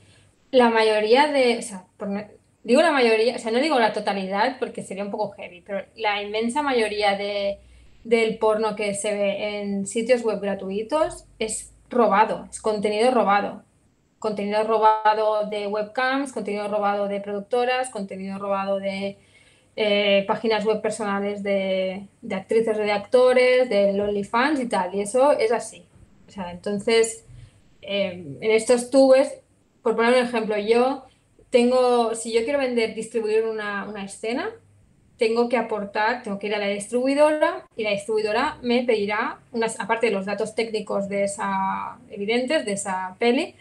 La mayoría de, o sea, por no- digo la mayoría, o sea, no digo la totalidad porque sería un poco heavy, pero la inmensa mayoría de, del porno que se ve en sitios web gratuitos es robado, es contenido robado. Contenido robado de webcams, contenido robado de productoras, contenido robado de eh, páginas web personales de, actrices o de actores, de OnlyFans y tal. Y eso es así. O sea, entonces, eh, en estos tubes, por poner un ejemplo, yo tengo, si yo quiero vender, distribuir una, escena, tengo que aportar, tengo que ir a la distribuidora y la distribuidora me pedirá, aparte de los datos técnicos de esa, evidentes de esa peli,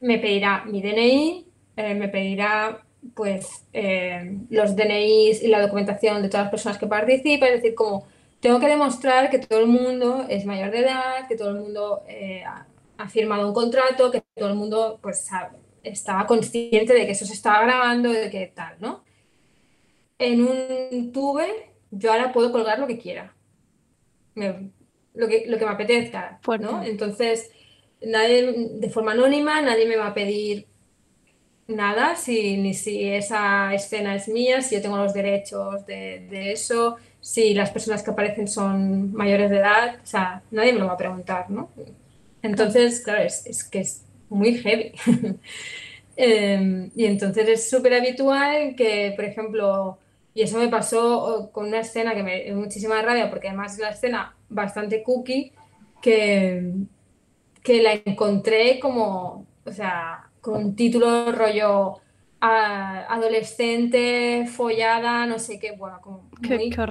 me pedirá mi DNI, eh, me pedirá pues eh, los DNIs y la documentación de todas las personas que participan, es decir, como tengo que demostrar que todo el mundo es mayor de edad, que todo el mundo eh, ha, firmado un contrato, que todo el mundo pues sabe- estaba consciente de que eso se estaba grabando, de que tal, ¿no? En un tube yo ahora puedo colgar lo que quiera, me- lo que, lo que me apetezca. ¿no? Entonces, nadie, de forma anónima, nadie me va a pedir nada, si, ni si esa escena es mía, si yo tengo los derechos de, de eso, si las personas que aparecen son mayores de edad, o sea, nadie me lo va a preguntar, ¿no? Entonces, claro, es, es que es muy heavy. Em, y entonces es súper habitual que, por ejemplo, y eso me pasó con una escena que me dio muchísima rabia, porque además es la escena bastante cookie, que, que la encontré como, o sea, con título rollo a- adolescente, follada, no sé qué, bueno, como Qué, muy qué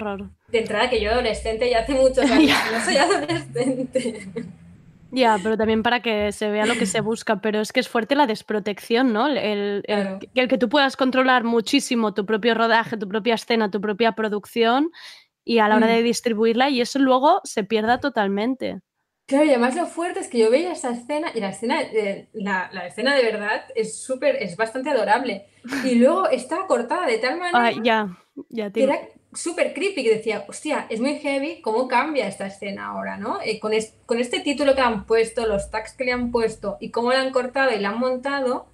de entrada que yo adolescente ya hace muchos años, no soy adolescente. Ya, pero también para que se vea lo que se busca, pero es que es fuerte la desprotección, ¿no? El, que tú puedas controlar muchísimo tu propio rodaje, tu propia escena, tu propia producción y a la hora Mm. de distribuirla y eso luego se pierda totalmente. Claro, y además lo fuerte es que yo veía esa escena y la escena, eh, la, la escena de verdad es súper, es bastante adorable. Y luego estaba cortada de tal manera Ay, ya, ya que era súper creepy, que decía, hostia, es muy heavy, ¿cómo cambia esta escena ahora, no? Eh, con, es- con este título que han puesto, los tags que le han puesto y cómo la han cortado y la han montado,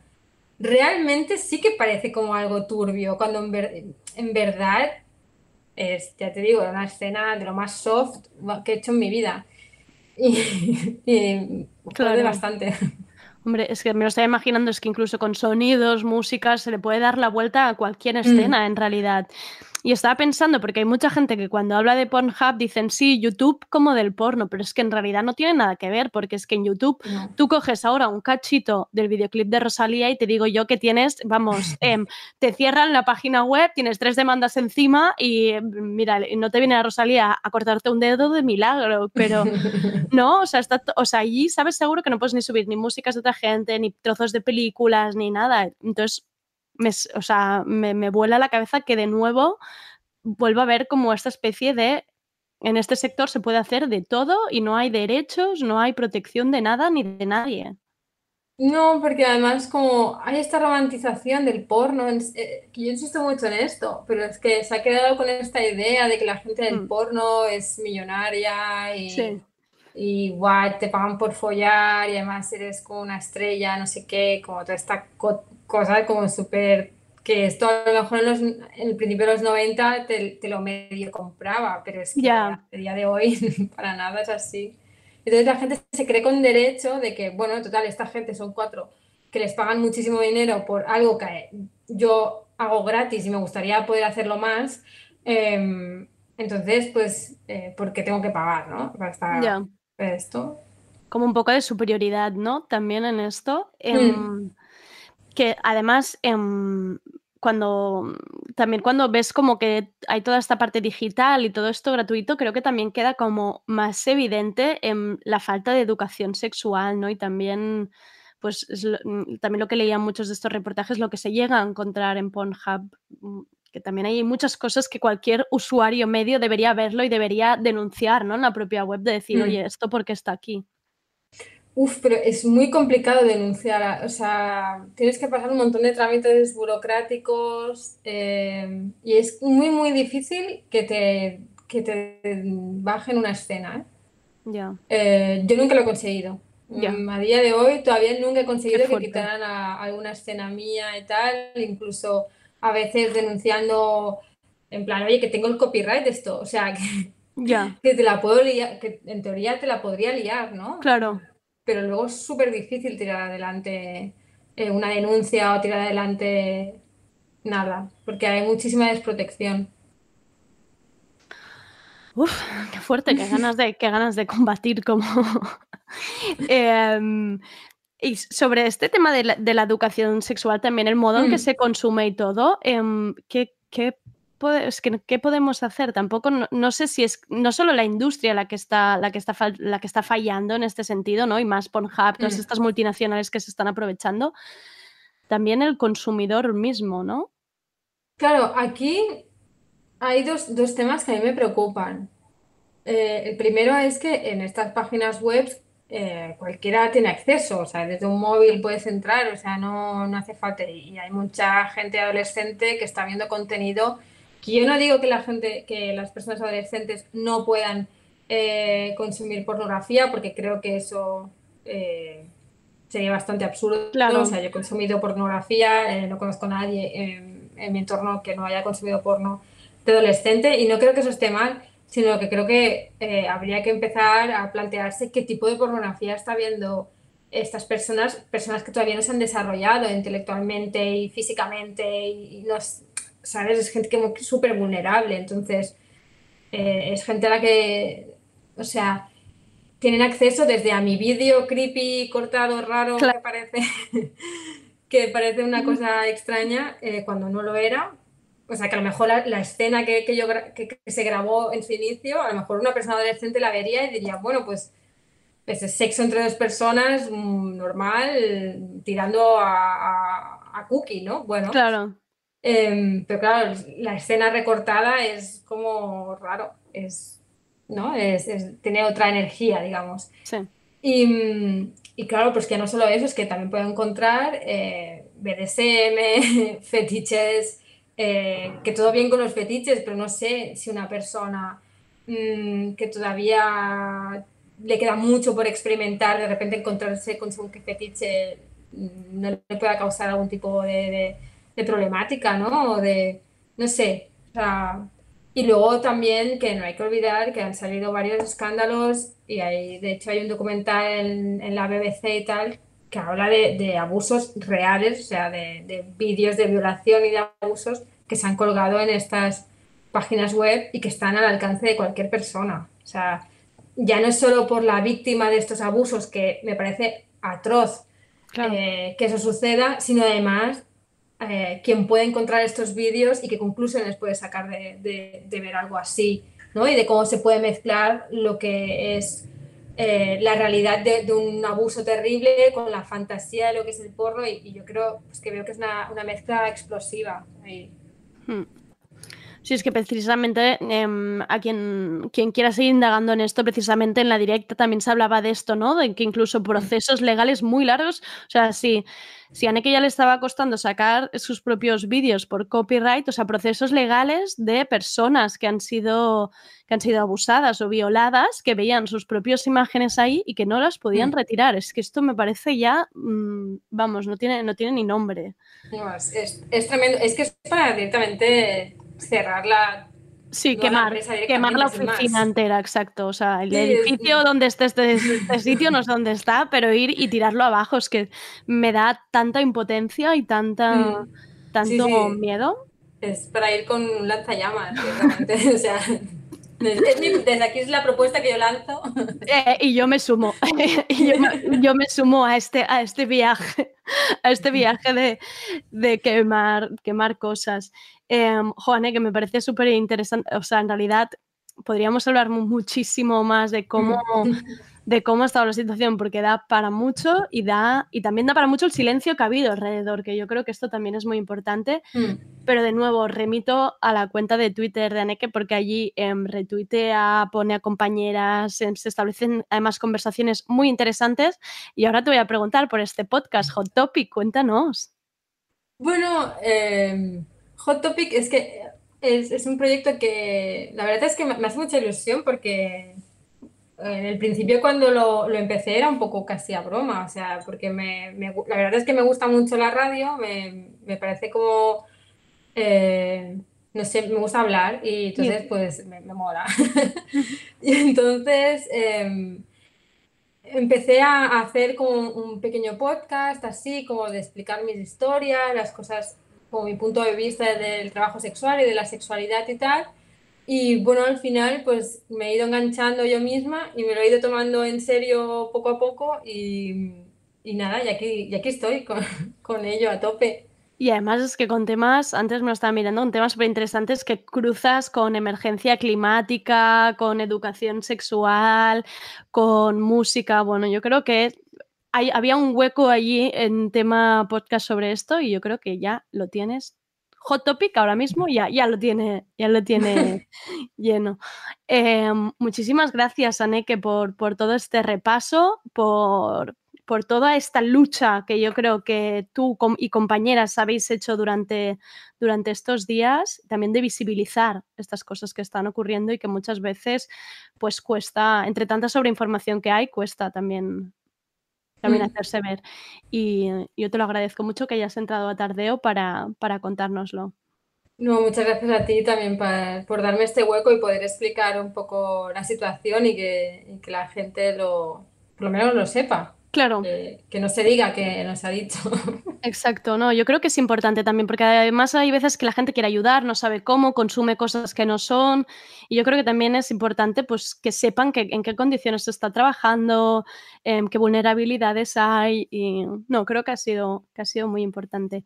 realmente sí que parece como algo turbio, cuando en, ver- en verdad es, ya te digo, una escena de lo más soft que he hecho en mi vida. Y, Claro. bastante. Hombre, es que me lo estaba imaginando, es que incluso con sonidos, músicas, se le puede dar la vuelta a cualquier Mm. escena en realidad. Y estaba pensando, porque hay mucha gente que cuando habla de Pornhub dicen, sí, YouTube como del porno, pero es que en realidad no tiene nada que ver, porque es que en YouTube No. tú coges ahora un cachito del videoclip de Rosalía y te digo yo que tienes, vamos, em, te cierran la página web, tienes tres demandas encima y em, mira, no te viene a Rosalía a cortarte un dedo de milagro, pero no, o sea, está, o sea, allí sabes seguro que no puedes ni subir ni músicas de otra gente, ni trozos de películas, ni nada. Entonces, me, o sea, me, me vuela la cabeza que de nuevo vuelva a ver como esta especie de en este sector se puede hacer de todo y no hay derechos, no hay protección de nada ni de nadie. No, porque además como hay esta romantización del porno, eh, que yo insisto mucho en esto, pero es que se ha quedado con esta idea de que la gente del Mm. porno es millonaria y, Sí. Y guay, te pagan por follar y además eres como una estrella, no sé qué, como toda esta co- cosa como súper, que esto a lo mejor en, los- en el principio de los 90 te, te lo medio compraba, pero es que Ya. a día de hoy para nada es así. Entonces la gente se cree con derecho de que, bueno, total, esta gente son cuatro que les pagan muchísimo dinero por algo que yo hago gratis y me gustaría poder hacerlo más. em, entonces, pues, eh, ¿por qué tengo que pagar, no? Para estar Ya. Esto. Como un poco de superioridad, ¿no? También en esto. Mm. em, que además, em, cuando también cuando ves como que hay toda esta parte digital y todo esto gratuito, creo que también queda como más evidente em, la falta de educación sexual, ¿no? Y también, pues, lo- mm, también lo que leía en muchos de estos reportajes, lo que se llega a encontrar en Pornhub, mm, que también hay muchas cosas que cualquier usuario medio debería verlo y debería denunciar, ¿no? En la propia web de decir, Mm. oye, ¿esto por qué está aquí? Uf, pero es muy complicado denunciar. O sea, tienes que pasar un montón de trámites burocráticos eh, y es muy, muy difícil que te, que te bajen una escena. ¿eh? Eh, yo nunca lo he conseguido. Ya. Mm, A día de hoy todavía nunca he conseguido que quitaran a- alguna escena mía y tal, incluso a veces denunciando en plan, oye, que tengo el copyright de esto, o sea, que, ya, que te la puedo liar, que en teoría te la podría liar, ¿no? claro. Pero luego es súper difícil tirar adelante eh, una denuncia o tirar adelante nada, porque hay muchísima desprotección. Uf, qué fuerte, qué ganas de, qué ganas de combatir como... Em, y sobre este tema de la, de la educación sexual también, el modo en que Mm. se consume y todo, em, ¿qué, qué, pode- es que, ¿qué podemos hacer? Tampoco, no, no sé si es no solo la industria la que, está, la, que está la que está fallando en este sentido, ¿no? Y más Pornhub, todas Mm. estas multinacionales que se están aprovechando, también el consumidor mismo, ¿no? Claro, aquí hay dos, dos temas que a mí me preocupan. Eh, el primero es que en estas páginas web eh, cualquiera tiene acceso, o sea, desde un móvil puedes entrar, o sea, no, no hace falta. Y hay mucha gente adolescente que está viendo contenido que yo no digo que la gente, que las personas adolescentes no puedan eh, consumir pornografía, porque creo que eso eh, sería bastante absurdo. Claro. O sea, yo he consumido pornografía, eh, no conozco a nadie en, en mi entorno que no haya consumido porno de adolescente y no creo que eso esté mal, sino que creo que eh, habría que empezar a plantearse qué tipo de pornografía está viendo estas personas, personas que todavía no se han desarrollado intelectualmente y físicamente y, y no es- ¿sabes? Es gente que es súper vulnerable, entonces eh, es gente a la que, o sea, tienen acceso desde a mi vídeo creepy, cortado, raro, Claro. que parece, que parece una cosa extraña eh, cuando no lo era. O sea, que a lo mejor la, la escena que, que yo, que, que se grabó en su inicio, a lo mejor una persona adolescente la vería y diría, bueno, pues, pues es sexo entre dos personas mm, normal, tirando a, a, a cookie, ¿no? Bueno, Claro. Em, pero claro, la escena recortada es como raro, es, ¿no? Es, es- tiene otra energía, digamos. Sí. Y, y claro, pues que no solo eso, es que también puedo encontrar eh, BDSM, fetiches, eh, que todo bien con los fetiches, pero no sé si una persona mm, que todavía le queda mucho por experimentar, de repente encontrarse con su fetiche mm, no le pueda causar algún tipo de, de- problemática, ¿no? De, no sé, y luego también que no hay que olvidar que han salido varios escándalos y hay, de hecho hay un documental en, en la BBC y tal que habla de, de abusos reales, o sea, de, de vídeos de violación y de abusos que se han colgado en estas páginas web y que están al alcance de cualquier persona. O sea, ya no es solo por la víctima de estos abusos, que me parece atroz Claro. eh, que eso suceda, sino además eh, quien puede encontrar estos vídeos y qué conclusiones puede sacar de, de- de ver algo así, ¿no? Y de cómo se puede mezclar lo que es eh, la realidad de, un abuso terrible con la fantasía de lo que es el porno y, y yo creo pues, que veo que es una, mezcla explosiva. ahí. Hmm. Sí, es que precisamente em, a quien, quien quiera seguir indagando en esto, precisamente en la directa también se hablaba de esto, ¿no? De que incluso procesos legales muy largos, o sea, si, si a Neke ya le estaba costando sacar sus propios vídeos por copyright, o sea, procesos legales de personas que han sido, que han sido abusadas o violadas, que veían sus propias imágenes ahí y que no las podían Mm. retirar. Es que esto me parece ya, mm, vamos, no tiene, no tiene ni nombre. No, es, es- tremendo. Es que es para directamente cerrar la... Sí, No a la quemar, quemar la oficina entera, exacto. O sea, el Sí, es- edificio donde esté este, este sitio no es donde está, pero ir y tirarlo abajo es que me da tanta impotencia y tanta, Mm. tanto Sí, sí. miedo. Es para ir con un lanzallamas. O sea, desde aquí es la propuesta que yo lanzo. Eh, y yo me sumo, yo, me, sumo a este, a este viaje, a este viaje de, de quemar, quemar cosas. Eh, Juane, que me parece súper interesante, o sea, en realidad podríamos hablar mu- muchísimo más de cómo, de cómo ha estado la situación, porque da para mucho y, da, y también da para mucho el silencio que ha habido alrededor, que yo creo que esto también es muy importante. Mm. pero de nuevo remito a la cuenta de Twitter de Aneke porque allí em, retuitea, pone a compañeras, em, se establecen además conversaciones muy interesantes. Y ahora te voy a preguntar por este podcast, Hot Topic, cuéntanos. Bueno, em, Hot Topic es que es, es un proyecto que la verdad es que me, me hace mucha ilusión porque en el principio cuando lo, lo empecé era un poco casi a broma, o sea, porque me, me la verdad es que me gusta mucho la radio, me, me parece como, eh, no sé, me gusta hablar y entonces pues me, mola. Y entonces em, empecé a hacer como un pequeño podcast así, como de explicar mis historias, las cosas, como mi punto de vista del trabajo sexual y de la sexualidad y tal. Y bueno, al final pues me he ido enganchando yo misma y me lo he ido tomando en serio poco a poco y, y nada, y aquí, y aquí estoy con, con ello a tope. Y además es que con temas, antes me lo estaba mirando, con temas súper interesantes que cruzas con emergencia climática, con educación sexual, con música. Bueno, yo creo que hay, había un hueco allí en tema podcast sobre esto y yo creo que ya lo tienes. Hot Topic ahora mismo ya, ya lo tiene, ya lo tiene lleno. Eh, muchísimas gracias, Aneke, por, por todo este repaso, por, por toda esta lucha que yo creo que tú y compañeras habéis hecho durante, durante estos días, también de visibilizar estas cosas que están ocurriendo y que muchas veces pues cuesta, entre tanta sobreinformación que hay, cuesta también, también Mm. hacerse ver. Y yo te lo agradezco mucho que hayas entrado a Tardeo para, para contárnoslo. No, muchas gracias a ti también pa- por darme este hueco y poder explicar un poco la situación y que, y que la gente lo, por lo menos lo sepa, Claro. que, que no se diga que no se ha dicho. Exacto, no, yo creo que es importante también, porque además hay veces que la gente quiere ayudar, no sabe cómo, consume cosas que no son, y yo creo que también es importante pues que sepan que, en qué condiciones se está trabajando, em, qué vulnerabilidades hay, y no, creo que ha sido, que ha sido muy importante.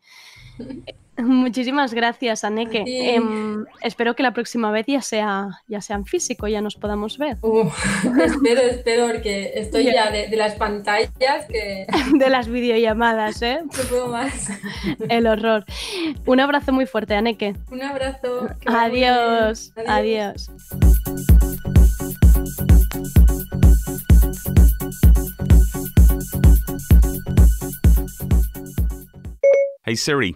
Muchísimas gracias, Aneke. Em, espero que la próxima vez ya sea, ya sea en físico, ya nos podamos ver. Espero, espero, porque estoy Ya. ya de, de las pantallas que De las videollamadas, ¿eh? no puedo más. El horror. Un abrazo muy fuerte, Aneke. Un abrazo. Adiós, adiós. Hey Siri,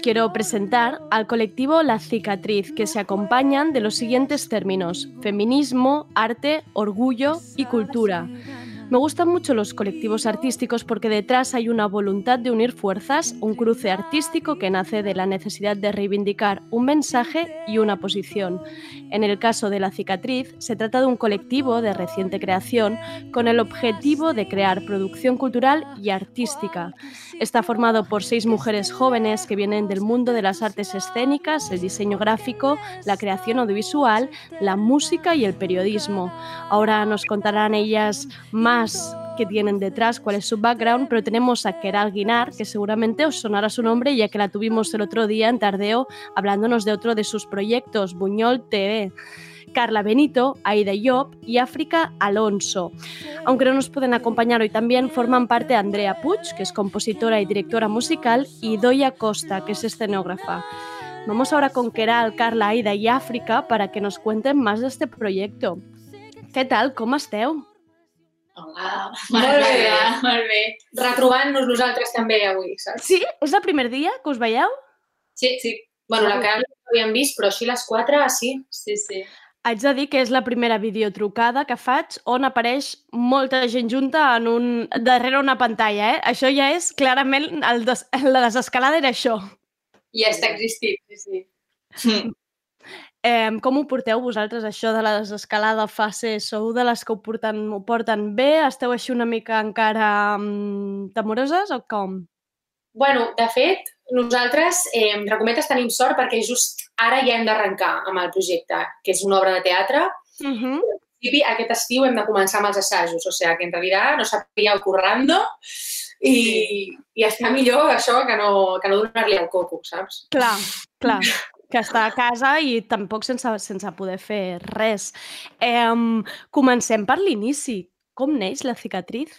Quiero presentar al colectivo La Cicatriz, que se acompañan de los siguientes términos: feminismo, arte, orgullo y cultura. Me gustan mucho los colectivos artísticos porque detrás hay una voluntad de unir fuerzas, un cruce artístico que nace de la necesidad de reivindicar un mensaje y una posición. En el caso de La Cicatriz, se trata de un colectivo de reciente creación con el objetivo de crear producción cultural y artística. Está formado por seis mujeres jóvenes que vienen del mundo de las artes escénicas, el diseño gráfico, la creación audiovisual, la música y el periodismo. Ahora nos contarán ellas más que tienen detrás, cuál es su background, pero tenemos a Keral Guinar, que seguramente os sonará su nombre ya que la tuvimos el otro día en Tardeo hablándonos de otro de sus proyectos, Buñol TV. Carla Benito, Aida Job y África Alonso. Aunque no nos pueden acompañar hoy también, forman parte Andrea Puig, que es compositora y directora musical, y Doya Costa, que es escenógrafa. Vamos ahora con Keral, Carla, Aida i Àfrica para que nos cuenten más de este proyecto. Què tal? Com esteu? Hola, Molt molt bé. bé, molt bé. Retrobant-nos nosaltres també avui, saps? Sí? És el primer dia que us veieu? Sí, sí. Bueno, la cara no l'havíem vist, però així les quatre, sí. Sí, sí. Haig de dir que és la primera videotrucada que faig on apareix molta gent junta en un... darrere una pantalla, eh? Això ja és clarament... El des... La desescalada era això. I ja està existit, sí, sí. Eh, com ho porteu vosaltres, això de la desescalada fase? Sou de les que ho porten, ho porten bé? Esteu així una mica encara mm, temoroses o com? Bueno, de fet, nosaltres, eh, entre cometes, tenim sort perquè just ara ja hem d'arrencar amb el projecte, que és una obra de teatre. Uh -huh. En principi, aquest estiu hem de començar amb els assajos, o sigui, que en realitat no s'ha pillat currando i, i està millor això que no, que no donar-li el coco, saps? Clar, clar que està a casa i tampoc sense, sense poder fer res. Eh, comencem per l'inici. Com neix la cicatriz?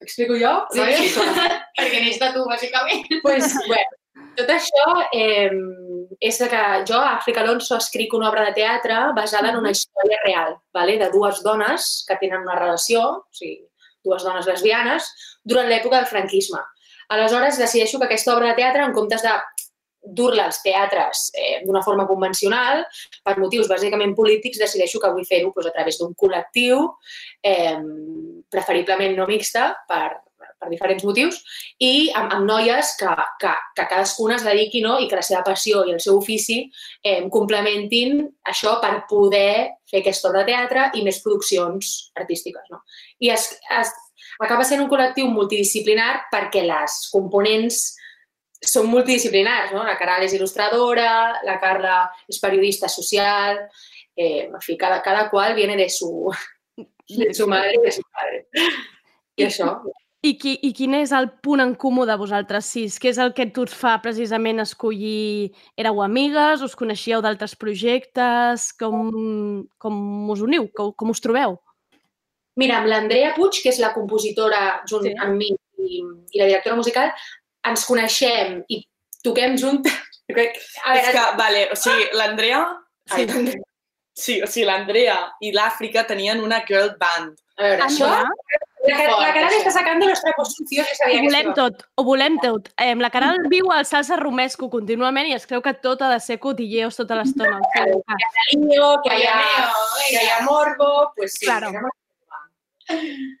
Explico jo? Sí, perquè n'és de tu, bàsicament. pues, bueno, tot això eh, és que jo, a Àfrica Alonso, escric una obra de teatre basada en una història real, vale? de dues dones que tenen una relació, o sigui, dues dones lesbianes, durant l'època del franquisme. Aleshores, decideixo que aquesta obra de teatre, en comptes de dur-la als teatres eh, d'una forma convencional, per motius bàsicament polítics, decideixo que vull fer-ho doncs, a través d'un col·lectiu, eh, preferiblement no mixta, per, per diferents motius, i amb, amb noies que, que, que cadascuna es dediqui no? i que la seva passió i el seu ofici eh, complementin això per poder fer aquesta obra de teatre i més produccions artístiques. No? I es, es, acaba sent un col·lectiu multidisciplinar perquè les components són multidisciplinars, no? La Caral és il·lustradora, la Carla és periodista social, eh, en fi, cada, cada qual viene de su, de su madre i de su padre. I, I això. I, qui, I quin és el punt en comú de vosaltres sis? Què és el que tu fa precisament escollir... Éreu amigues? Us coneixíeu d'altres projectes? Com, com us uniu? Com, com us trobeu? Mira, amb l'Andrea Puig, que és la compositora junt sí. amb mi i, i la directora musical, ens coneixem i toquem juntes. A veure, és que, vale, o sigui, l'Andrea... Sí, sí, o sigui, l'Andrea i l'Àfrica tenien una girl band. A veure, això... La, la Caral està sacant de los trapos sucios, ja sabia ho volem tot, ho volem tot. Eh, la Caral viu al salsa romesco contínuament i es creu que tot ha de ser cotilleos tota l'estona. Que hi ha cariño, que hi ha, que hi ha morbo, pues sí. Claro.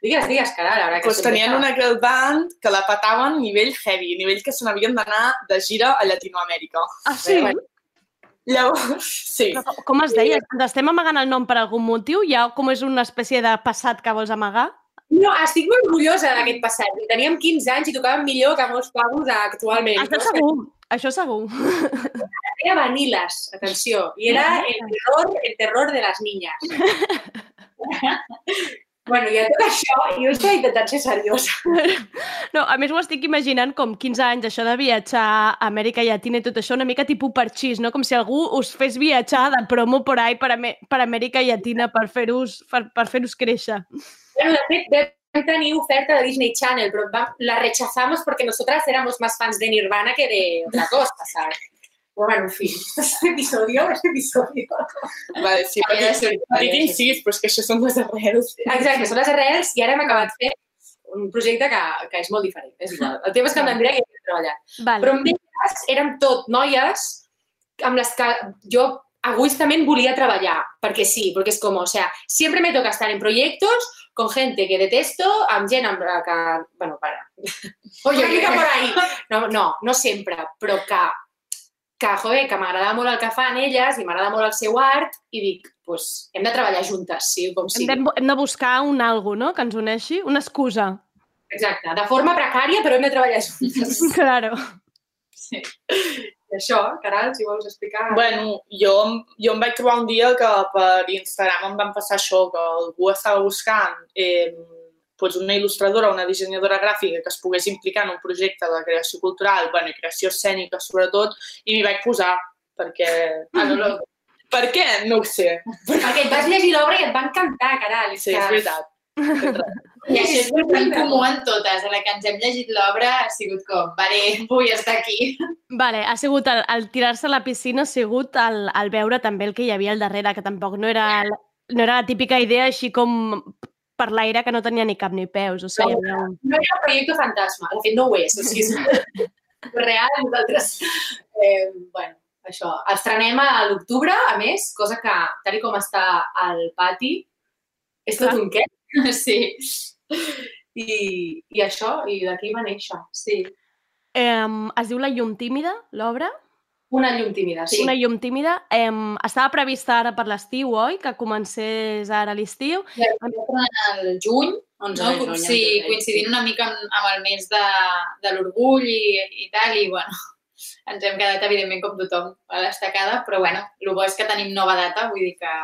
Digues, digues, caral, ara que pues tenien una girl band que la pataven nivell heavy, nivell que se n'havien d'anar de gira a Llatinoamèrica. Ah, sí? Bueno, Llavors, sí. Però com es deia? Ens estem amagant el nom per algun motiu? Ja com és una espècie de passat que vols amagar? No, estic molt orgullosa d'aquest passat. Teníem 15 anys i tocàvem millor que molts pavos actualment. Això segur, això segur. Era Vanilas, atenció, i era el terror, el terror de les niñas. Bueno, i a tot això, jo estic intentant ser seriosa. No, a més ho estic imaginant com 15 anys, això de viatjar a Amèrica Llatina i tot això, una mica tipus parxís, no? Com si algú us fes viatjar de promo por ahí per, Amè per Amèrica Llatina per fer-us per, per fer créixer. Bueno, de fet, vam tenir oferta de Disney Channel, però la rechazamos porque nosotras éramos más fans de Nirvana que de otra cosa, ¿sabes? Bueno, en fi, este episodio, este episodio. Vale, sí, perquè dic incís, però és que això són les arrels. Exacte, són les arrels i ara hem acabat fent un projecte que, que és molt diferent. És igual. El tema és que amb l'Andrea ja hem treballat. Vale. Però amb elles érem tot noies amb les que jo egoístament volia treballar, perquè sí, perquè és com, o sea, siempre me toca estar en proyectos con gente que detesto, amb gent amb la que... Bueno, para. Oye, una mica por ahí. No, no, no sempre, però que que, joder, que m'agrada molt el que fan elles i m'agrada molt el seu art i dic, pues, hem de treballar juntes, sí, com sigui. Hem de, hem de buscar un algo, no?, que ens uneixi, una excusa. Exacte, de forma precària, però hem de treballar juntes. claro. Sí. I això, Caral, si vols explicar... Bueno, jo, jo em vaig trobar un dia que per Instagram em van passar això, que algú estava buscant eh, doncs una il·lustradora, una dissenyadora gràfica que es pogués implicar en un projecte de creació cultural, bueno, i creació escènica sobretot, i m'hi vaig posar, perquè... Ah, no, no. Per què? No ho sé. Perquè et vas llegir l'obra i et va encantar, caral. Sí, que... és veritat. I això és molt comú en totes. A la que ens hem llegit l'obra ha sigut com, vale, vull estar aquí. Vale, ha sigut el, el tirar-se a la piscina ha sigut el, el veure també el que hi havia al darrere, que tampoc no era, no era la típica idea així com per l'aire que no tenia ni cap ni peus. O sigui, no, un... no era un projecte fantasma, de fet no ho és. O sigui, és real, nosaltres... Eh, bueno, això, estrenem a l'octubre, a més, cosa que, tal com està al pati, és tot un què. Sí. I, I això, i d'aquí va néixer, sí. Eh, es diu La llum tímida, l'obra? Una llum tímida, sí. Una llum tímida. Em, estava prevista ara per l'estiu, oi? Que comencés ara l'estiu. I el juny, 11 No, de juny. sí, coincidint una mica amb, amb el mes de, de l'orgull i, i tal, i bueno, ens hem quedat, evidentment, com tothom, a l'estacada, però bueno, el bo és que tenim nova data, vull dir que,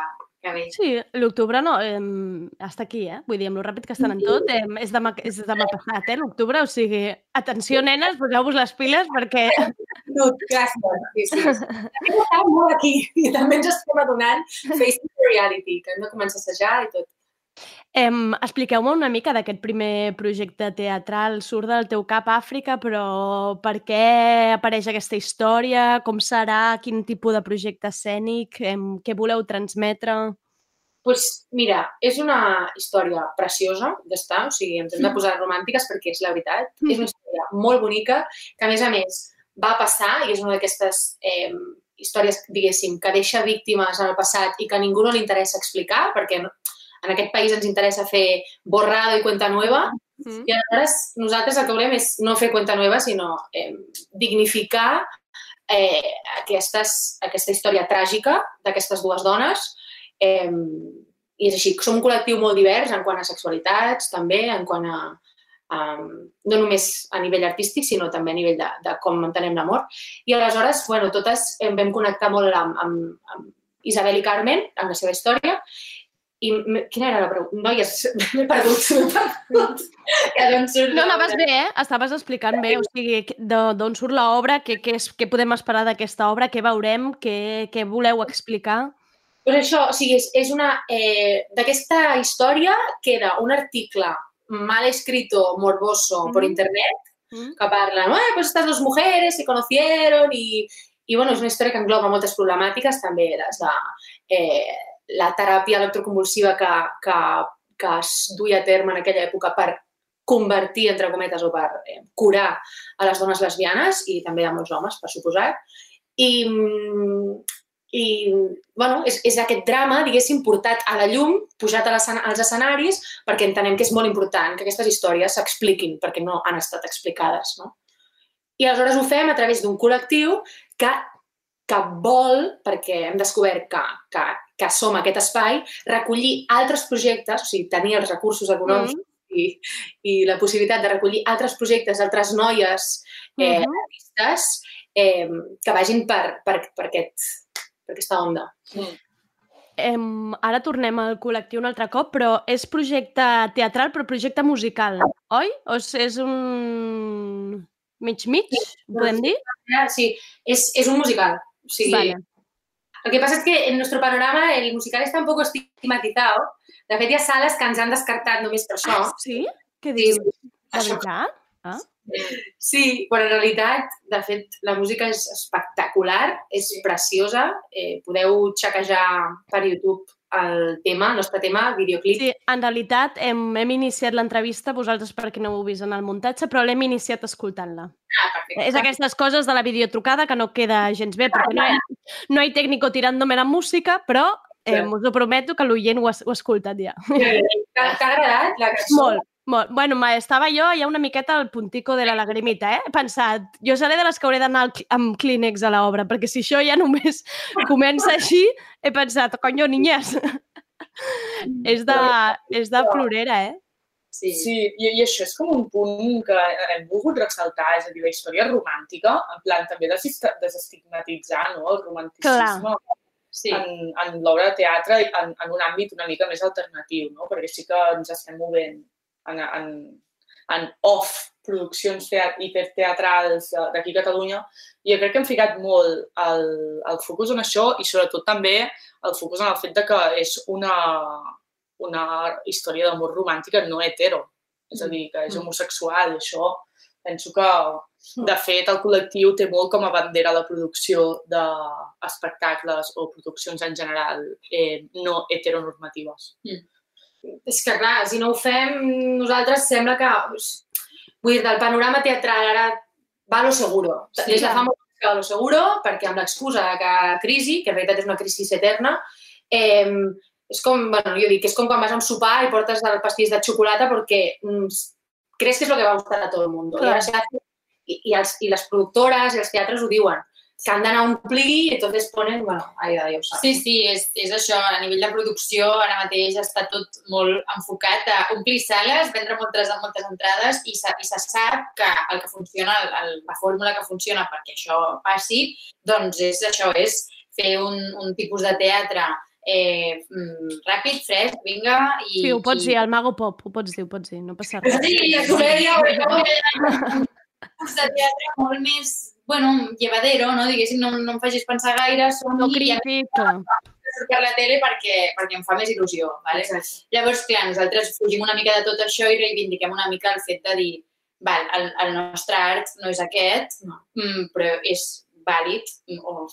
que bé. Sí, l'octubre no, em, està aquí, eh? Vull dir, amb lo ràpid que estan en tot, em, és demà, és demà passat, eh, l'octubre, o sigui, atenció, nenes, poseu-vos les piles perquè... No, gràcies. Sí, sí. Estat molt aquí i també ens estem adonant the Reality, que hem de començar a assajar i tot. Em, Expliqueu-me una mica d'aquest primer projecte teatral. Surt del teu cap Àfrica, però per què apareix aquesta història? Com serà? Quin tipus de projecte escènic? Em, què voleu transmetre? pues, mira, és una història preciosa, està, o sigui, ens hem de posar romàntiques perquè és la veritat. És una història molt bonica, que a més a més va passar i és una d'aquestes eh, històries, diguéssim, que deixa víctimes en el passat i que a ningú no li interessa explicar, perquè no- en aquest país ens interessa fer borrado i cuenta nueva, Mm. i aleshores nosaltres el que volem és no fer cuenta nueva, sinó eh, dignificar eh, aquestes, aquesta història tràgica d'aquestes dues dones. Eh, I és així, som un col·lectiu molt divers en quant a sexualitats, també, en quant a, a no només a nivell artístic, sinó també a nivell de, de com entenem l'amor. I aleshores, bueno, totes em vam connectar molt amb, amb, amb Isabel i Carmen, amb la seva història, i quina era la pregunta? Noies, m'he perdut, perdut. D'on surt No, anaves bé, eh? Estaves explicant bé, o sigui, d'on surt l'obra, què, què, és, què podem esperar d'aquesta obra, què veurem, què, què voleu explicar. Pues això, o sigui, és, és una... Eh, D'aquesta història queda un article mal escrito, morboso, por Mhm. internet, Mm. que parlen, eh, pues estas dos mujeres se conocieron i, i bueno, és una història que engloba moltes problemàtiques, també les de eh, la teràpia electroconvulsiva que, que, que es duia a terme en aquella època per convertir, entre cometes, o per eh, curar a les dones lesbianes i també a molts homes, per suposat. I, mm, i bueno, és, és aquest drama, diguéssim, portat a la llum, pujat a als escenaris, perquè entenem que és molt important que aquestes històries s'expliquin, perquè no han estat explicades. No? I aleshores ho fem a través d'un col·lectiu que, que vol, perquè hem descobert que, que, que som aquest espai, recollir altres projectes, o sigui, tenir els recursos econòmics Mm. i, i la possibilitat de recollir altres projectes, altres noies eh, Mhm. artistes eh, que vagin per, per, per, aquest, per aquesta onda. Em, ara tornem al col·lectiu un altre cop, però és projecte teatral, però projecte musical, oi? O és, un mig-mig, podem dir? Ah, Sí, és, és un musical. O sigui, Vale. Lo que pasa es que en nuestro panorama el musical está un poco estigmatizado. De fet, hi ha sales que ens han descartat només per això. Ah, sí? Què dius? sí. De veritat? Ah? Sí, però en realitat, de fet, la música és espectacular, és preciosa. Eh, podeu xequejar per YouTube el tema, el nostre tema, el videoclip. Sí, en realitat hem, hem iniciat l'entrevista, vosaltres perquè no ho heu vist en el muntatge, però l'hem iniciat escoltant-la. Ah, perfecte. És aquestes coses de la videotrucada que no queda gens bé, perquè no hi no hi tècnico tirándome la música, però eh, Clar. us ho prometo que l'oient ho, ho ha escoltat ja. T'ha t'ha agradat la cançó? Molt, molt. Bueno, ma- estava jo ja una miqueta al puntico de la lagrimita, eh? He pensat, jo seré de les que hauré d'anar amb clínex a l'obra, perquè si això ja només comença així, he pensat, coño, niñas, és de, és de plorera, eh? Sí. Sí, i, i això és com un punt que hem volgut ressaltar, és a dir, la història romàntica, en plan també desestigmatitzar no? el romanticisme Sí. en, en l'obra de teatre en, en un àmbit una mica més alternatiu, no? perquè sí que ens estem movent en, en, en off produccions teat hiperteatrals de- d'aquí a Catalunya. I jo crec que hem ficat molt el, el focus en això i sobretot també el focus en el fet de que és una, una història d'amor romàntica no hetero, és a dir, que és homosexual i això. Penso que, de fet, el col·lectiu té molt com a bandera la producció d'espectacles o produccions en general eh, no heteronormatives. És que, clar, si no ho fem, nosaltres sembla que... Vull dir, del panorama teatral ara va lo seguro. Sí. Des de fa molt que va lo seguro, perquè amb l'excusa de que crisi, que en realitat és una crisi eterna, eh, és com, bueno, jo dic, és com quan vas a un sopar i portes el pastís de xocolata perquè mm, crees que és el que va gustar a tot el món. I, ara i, i, els, I les productores i els teatres ho diuen. Que han d'anar a omplir i entonces ponen, bueno, ahí ja ho saps. Sí, sí, és, és això. A nivell de producció, ara mateix està tot molt enfocat a omplir sales, vendre moltes, moltes entrades i se, i se sap que el que funciona, el, la fórmula que funciona perquè això passi, doncs és això, és fer un, un tipus de teatre eh, mm, ràpid, fresc, vinga, i... Sí, ho pots i... dir, el Mago Pop, ho pots dir, ho pots dir, no passa res. Sí, és comèdia, un curs de teatre molt més, bueno, llevadero, no? Diguéssim, no, no em facis pensar gaire, som No crític, clar. per la tele perquè, perquè em fa més il·lusió. Vale? Llavors, clar, nosaltres fugim una mica de tot això i reivindiquem una mica el fet de dir val, el, el nostre art no és aquest, no. mm, però és vàlid o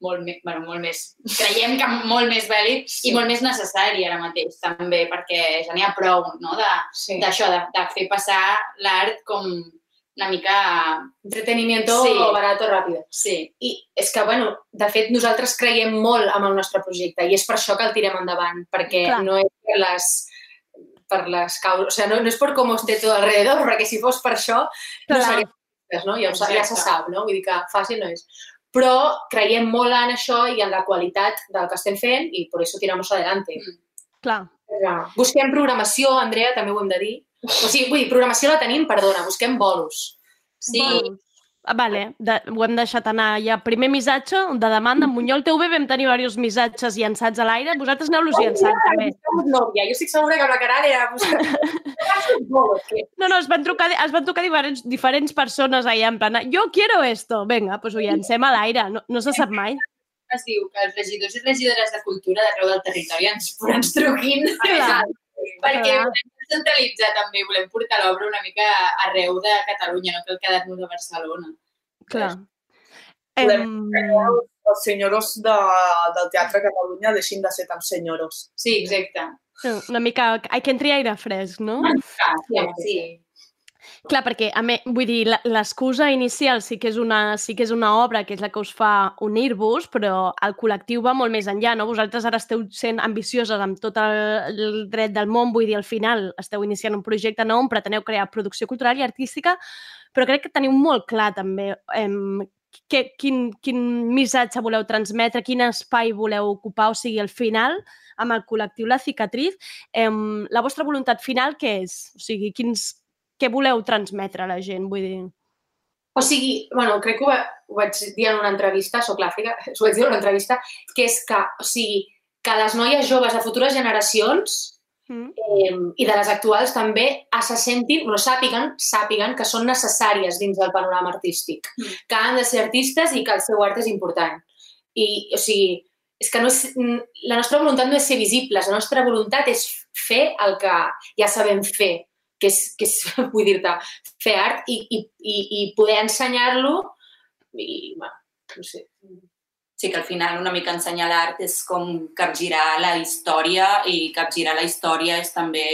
molt, més, bueno, molt més, creiem que molt més vàlid sí. i molt més necessari ara mateix també, perquè ja n'hi ha prou no? d'això, de, Sí. de, de fer passar l'art com una mica... Entretenimiento Sí. barato, ràpido. Sí. I és que, bueno, de fet, nosaltres creiem molt amb el nostre projecte i és per això que el tirem endavant, perquè Clar. no és per les per les causes, o sigui, no, no és per com esté tot alrededor, perquè si fos per això, no Clar. seria res, no? Ja, ho, ja se sap, no? Vull dir que fàcil no és. Però creiem molt en això i en la qualitat del que estem fent i per això tiramos adelante. Clar. Busquem programació, Andrea, també ho hem de dir. O sigui, vull dir, programació la tenim, perdona, busquem bolos. Sí. Bolos. Ah, vale, de, ho hem deixat anar ja. Primer missatge de demanda. En Bunyol TV vam tenir diversos missatges llançats a l'aire. Vosaltres aneu-los llançant, també. Busquem nòvia. Jo estic segura que la Caral era No, no, es van trucar, es van trucar diferents, diferents persones allà en plan, jo quiero esto. Vinga, doncs ho llancem a l'aire. No, no se sap mai. es diu que els regidors i regidores de cultura d'arreu del territori ens, ens truquin Clar. perquè Clar. volem centralitzar també, volem portar l'obra una mica arreu de Catalunya, no cal quedar-nos a Barcelona. Clar. Podem Em, que els senyoros de, del Teatre de Catalunya deixin de ser tan senyoros. Sí, exacte. una mica... Hay que entri aire fresc, no? Ah, sí, sí. Clar, perquè, a més, vull dir, l'excusa inicial sí que, és una, sí que és una obra que és la que us fa unir-vos, però el col·lectiu va molt més enllà, no? Vosaltres ara esteu sent ambicioses amb tot el, el dret del món, vull dir, al final esteu iniciant un projecte nou on preteneu crear producció cultural i artística, però crec que teniu molt clar també em, que, quin, quin missatge voleu transmetre, quin espai voleu ocupar, o sigui, al final, amb el col·lectiu La Cicatriz, em, la vostra voluntat final què és? O sigui, quins, què voleu transmetre a la gent? Vull dir... O sigui, bueno, crec que ho, ho vaig dir en una entrevista, soc l'Àfrica, ho vaig dir en una entrevista, que és que, o sigui, que les noies joves de futures generacions Mm. eh, i de les actuals també se sentin, no sàpiguen, sàpiguen que són necessàries dins del panorama artístic, Mm. que han de ser artistes i que el seu art és important. I, o sigui, és que no és, la nostra voluntat no és ser visibles, la nostra voluntat és fer el que ja sabem fer, que és, que és vull dir-te, fer art i, i, i, i poder ensenyar-lo i, bueno, no sé, Sí, que al final una mica ensenyar l'art és com capgirar la història i capgirar la història és també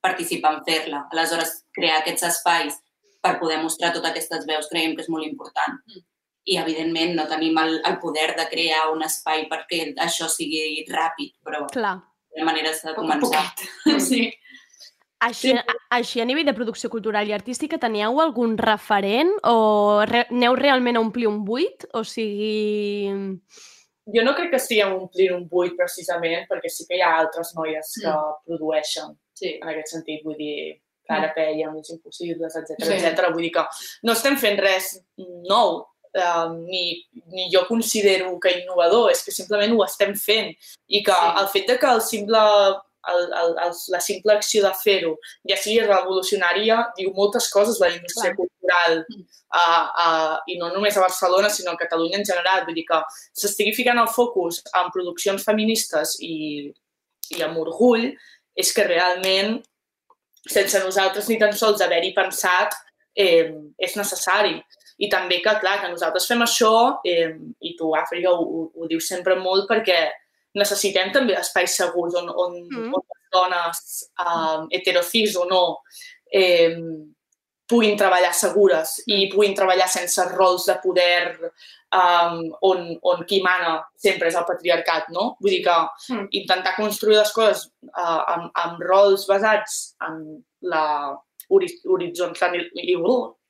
participar en fer-la. Aleshores, crear aquests espais per poder mostrar totes aquestes veus creiem que és molt important. I, evidentment, no tenim el, el poder de crear un espai perquè això sigui ràpid, però Clar. hi ha maneres de començar. Sí. Així, a, així, a nivell de producció cultural i artística, teníeu algun referent o re, aneu realment a omplir un buit? O sigui... Jo no crec que estiguem omplint un buit precisament perquè sí que hi ha altres noies que produeixen Sí. en aquest sentit, vull dir, Clara Peia, Més Impossibles, etc Sí. etc. Vull dir que no estem fent res nou, eh, ni, ni jo considero que innovador, és que simplement ho estem fent i que Sí. el fet de que el simple, el, el, el, la simple acció de fer-ho ja sigui revolucionària, diu moltes coses la indústria Clar. cultural a, a, i no només a Barcelona, sinó a Catalunya en general. Vull dir que s'estigui ficant el focus en produccions feministes i, i amb orgull és que realment, sense nosaltres ni tan sols haver-hi pensat, eh, és necessari. I també que, clar, que nosaltres fem això, eh, i tu, Àfrica, ho, ho, ho dius sempre molt perquè necessitem també espais segurs on, on, Mm. on les dones, eh, heterocis o no, eh, puguin treballar segures i puguin treballar sense rols de poder um, on, on qui mana sempre és el patriarcat, no? Vull dir que Mm. intentar construir les coses uh, amb, amb rols basats en la hori- horitzontali-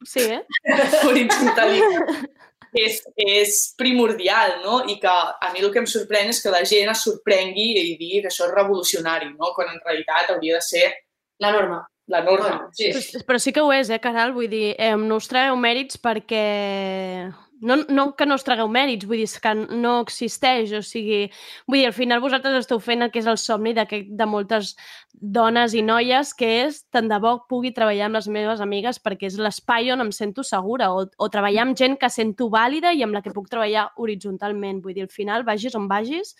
Sí, eh? horizontalitat és, és primordial, no? I que a mi el que em sorprèn és que la gent es sorprengui i digui que això és revolucionari, no? Quan en realitat hauria de ser... La norma. La norma. Bueno, sí. Però, però sí que ho és, eh, Caral? Vull dir, eh, no us tragueu mèrits perquè... No, no que no us tragueu mèrits, vull dir, que no existeix, o sigui... Vull dir, al final vosaltres esteu fent el que és el somni de, que, de moltes dones i noies, que és tant de bo pugui treballar amb les meves amigues perquè és l'espai on em sento segura, o, o treballar amb gent que sento vàlida i amb la que puc treballar horitzontalment. Vull dir, al final, vagis on vagis,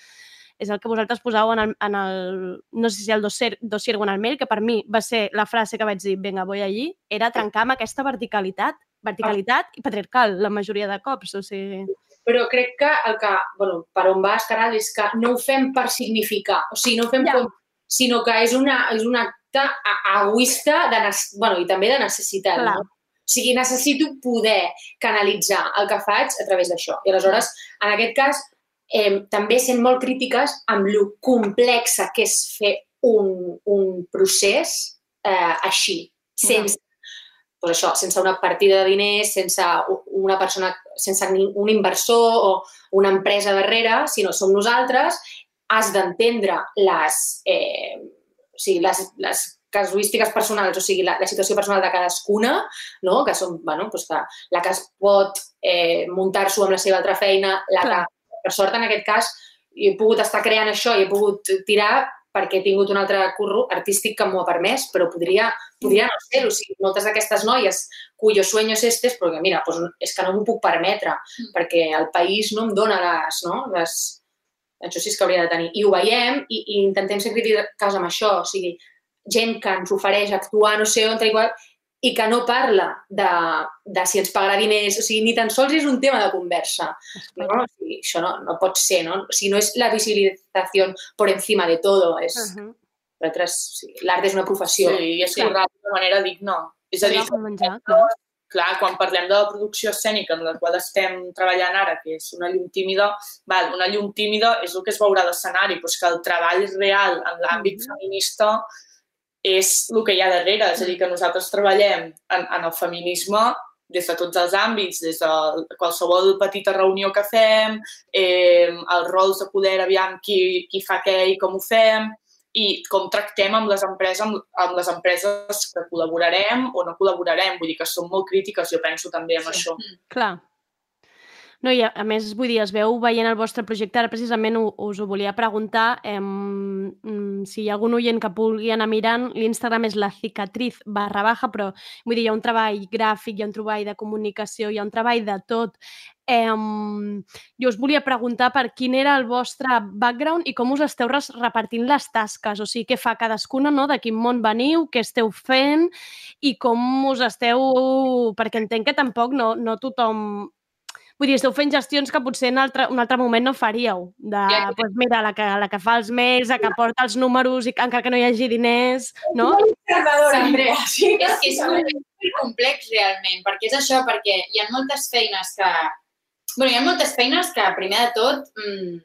és el que vosaltres posàveu en el, en el no sé si el dossier, dossier o en el mail, que per mi va ser la frase que vaig dir, vinga, voy allí, era trencar amb aquesta verticalitat, verticalitat i patriarcal, la majoria de cops, o sigui... Però crec que el que, bueno, per on vas, Caral, és que no ho fem per significar, o sigui, no ho fem Ja. com, sinó que és, una, és un acte egoista de, bueno, i també de necessitat. Clar. No? O sigui, necessito poder canalitzar el que faig a través d'això. I aleshores, en aquest cas, eh, també sent molt crítiques amb lo complexa que és fer un, un procés eh, així, sense pues això, sense una partida de diners, sense una persona, sense un inversor o una empresa darrere, sinó som nosaltres, has d'entendre les, eh, o sigui, les, les casuístiques personals, o sigui, la, la situació personal de cadascuna, no? que són, bueno, doncs que la que es pot eh, muntar-s'ho amb la seva altra feina, la que, per sort, en aquest cas, he pogut estar creant això i he pogut tirar perquè he tingut un altre curro artístic que m'ho ha permès, però podria, podria no ser-ho. O sigui, moltes d'aquestes noies cuyo sueño es este, perquè, mira, doncs és que no m'ho puc permetre, perquè el país no em dona les, no? les, això sí que hauria de tenir. I ho veiem i, i intentem ser crítiques amb això. O sigui, gent que ens ofereix actuar no sé on, tal i que no parla de, de si ens pagarà diners, o sigui, ni tan sols és un tema de conversa. No? O sigui, això no, no pot ser, no? O sigui, no és la visibilització por encima de todo, és... Uh -huh. Nosaltres, sí, l'art és una professió. Sí, i és currar d'una manera digna. És a dir, Clar, menjar, clar. clar, quan parlem de la producció escènica en la qual estem treballant ara, que és una llum tímida, val, una llum tímida és el que es veurà a l'escenari, però és que el treball real en l'àmbit feminista és el que hi ha darrere, és a dir, que nosaltres treballem en, en el feminisme des de tots els àmbits, des de qualsevol petita reunió que fem, eh, els rols de poder, aviam qui, qui fa què i com ho fem, i com tractem amb les empreses amb, amb les empreses que col·laborarem o no col·laborarem. Vull dir que som molt crítiques, jo penso també amb sí. això. Clar. No, i a, a més, vull dir, es veu veient el vostre projecte, ara precisament us ho volia preguntar, eh, si hi ha algun oient que pugui anar mirant, l'Instagram és la cicatriz barra baja, però vull dir, hi ha un treball gràfic, hi ha un treball de comunicació, hi ha un treball de tot. Eh, jo us volia preguntar per quin era el vostre background i com us esteu repartint les tasques, o sigui, què fa cadascuna, no? de quin món veniu, què esteu fent i com us esteu... Perquè entenc que tampoc no, no tothom Vull dir, esteu fent gestions que potser en altre, un altre moment no faríeu. De, Ja. doncs mira, la que, la que fa els mails, la que porta els números i que- encara que no hi hagi diners, no? Salvador, Andrea, sí. És que és molt complex realment, perquè és això, perquè hi ha moltes feines que... bueno, hi ha moltes feines que, primer de tot, mm,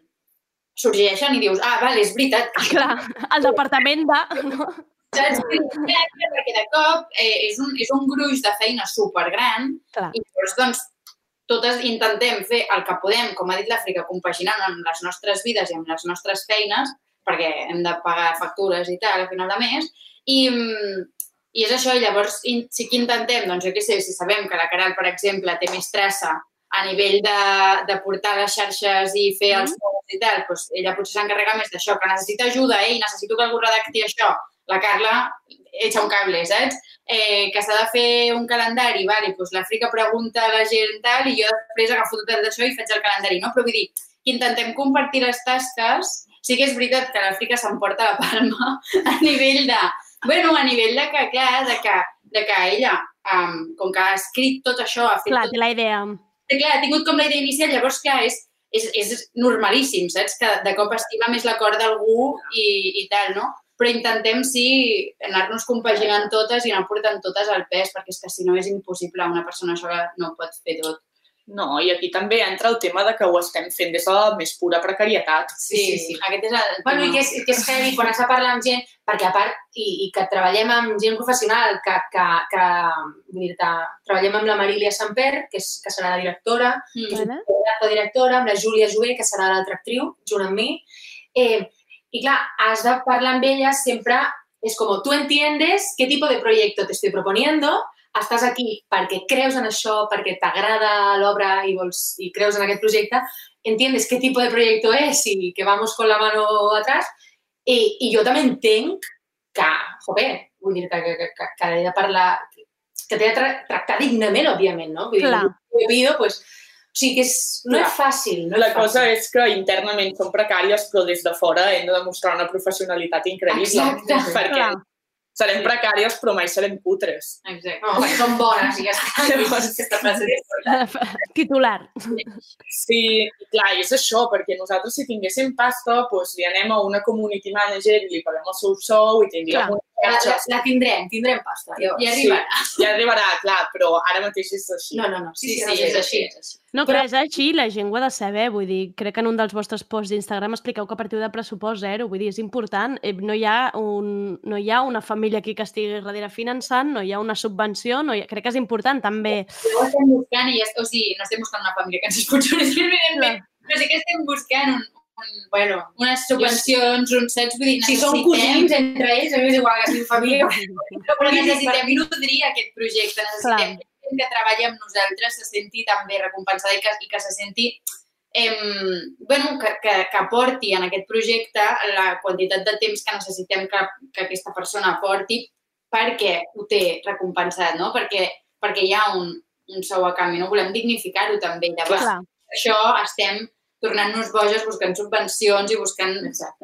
sorgeixen i dius, ah, vale, és veritat. que Clar, el departament de... No? Saps? Perquè de cop eh, és, un, és un gruix de feina supergran Clar. i llavors, doncs, totes intentem fer el que podem, com ha dit l'Àfrica, compaginant amb les nostres vides i amb les nostres feines, perquè hem de pagar factures i tal a final de mes, i, mm, i és això, i llavors sí que intentem, doncs jo què sé, si sabem que la Caral, per exemple, té més traça a nivell de, de portar les xarxes i fer els posts i tal, doncs ella potser s'encarrega més d'això, que necessita ajuda, ei, necessito que algú redacti això. La Carla echa un cable, saps? Eh, que s'ha de fer un calendari, vale, doncs l'Àfrica pregunta a la gent tal i jo després agafo tot d'això i faig el calendari, no? Però vull dir, que intentem compartir les tasques, sí que és veritat que l'Àfrica s'emporta la palma a nivell de... Bueno, a nivell de que, clar, de que, de que ella, um, com que ha escrit tot això, ha fet Clar, tot la idea. Sí, clar, ha tingut com la idea inicial, llavors, clar, és, és, és normalíssim, saps? Que de cop estima més la cor d'algú i, i tal, no? Però intentem, sí, anar-nos compaginant totes i anar portant totes al pes, perquè és que si no és impossible una persona sola no pot fer tot. No, i aquí també entra el tema de que ho estem fent des de la més pura precarietat. Sí, sí, sí. Aquest és el... Bueno, i que és, que és heavy quan has de parlar amb gent, perquè a part, i, i que treballem amb gent professional, que, que, que vull dir treballem amb la Marília Samper, que, és, que serà la directora, mm. que és la directora, amb la Júlia Jové, que serà l'altra actriu, junt amb mi. Eh, I clar, has de parlar amb ella sempre, és com, tu entiendes què tipus de projecte te estoy proponiendo, estàs aquí perquè creus en això, perquè t'agrada l'obra i, vols, i creus en aquest projecte, entiendes què tipus de projecte és i que vamos con la mano atrás. I, i jo també entenc que, joder, vull dir que, que, que, que he de parlar, que t'he de tra tractar dignament, òbviament, no? Vull dir, Clar. jo pido, pues, o sigui que és, no Clar. és fàcil. No La és cosa fàcil. és que internament som precàries, però des de fora hem de demostrar una professionalitat increïble. Exacte. Perquè Clar. serem precàries, però mai serem putres. Exacte. No, perquè són bones i ja està. Aquesta frase és Titular. Sí, clar, és això, perquè nosaltres si tinguéssim pasta, doncs li anem a una community manager i li paguem el seu sou i tindríem Clar. una la, la, la tindrem, tindrem pasta. Llavors. I arribarà. Sí, ja arribarà, clar, però ara mateix és així. No, no, no. Sí, Sí, sí, sí, és així. és així. No, però és així, la gent ho ha de saber, vull dir, crec que en un dels vostres posts d'Instagram expliqueu que a partir de pressupost zero, vull dir, és important, eh, no hi ha, un, no hi ha una família aquí que estigui darrere finançant, no hi ha una subvenció, no hi ha, crec que és important també. Ho estem buscant i ja, o sigui, no estem buscant una família que ens sponsoritzin, evidentment, però sí que estem buscant un, un, Bueno, unes subvencions, un saps? Vull dir, si són necessitem- cosins entre ells, a mi m'és igual que siguin família. Però necessitem nodrir aquest projecte, necessitem gent que treballi amb nosaltres se senti també recompensada i que, i que se senti em, bueno, que, que, que aporti en aquest projecte la quantitat de temps que necessitem que, que aquesta persona aporti perquè ho té recompensat, no? Perquè, perquè hi ha un, un sou a canvi, no? Volem dignificar-ho també. Llavors, Clar. això estem tornant-nos boges buscant subvencions i buscant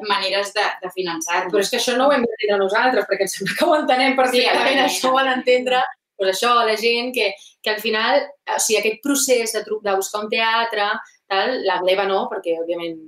maneres de, de finançar-nos. Però és que això no ho hem d'entendre nosaltres, perquè em sembla que ho entenem perfectament. evidentment. això ho ha d'entendre pues això, la gent que, que al final, o sigui, aquest procés de, de buscar un teatre, tal, la gleba no, perquè òbviament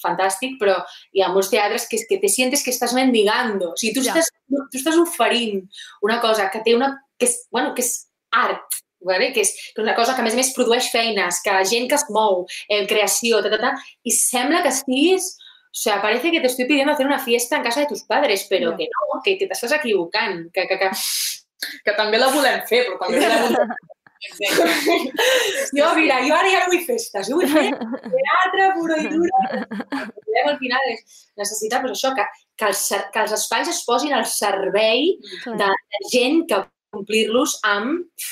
fantàstic, però hi ha molts teatres que, que te sientes que estàs mendigando. O sigui, tu, Ja. estàs, tu estàs oferint una cosa que té una... que és, bueno, que és art, vale? que, és, que és una cosa que a més a més produeix feines, que gent que es mou, en creació, ta, ta, ta, i sembla que estiguis o sea, parece que te estoy pidiendo hacer una fiesta en casa de tus padres, pero Ja. que no, que, que t'estàs equivocant, que, que, que, Que també la volem fer, però també volem... Jo, mira, jo ara ja no vull festes, jo vull fer teatre puro i duro. El problema al final és necessitar pues, això, que, que, els, que els espais es posin al servei de, de gent que omplir-los amb,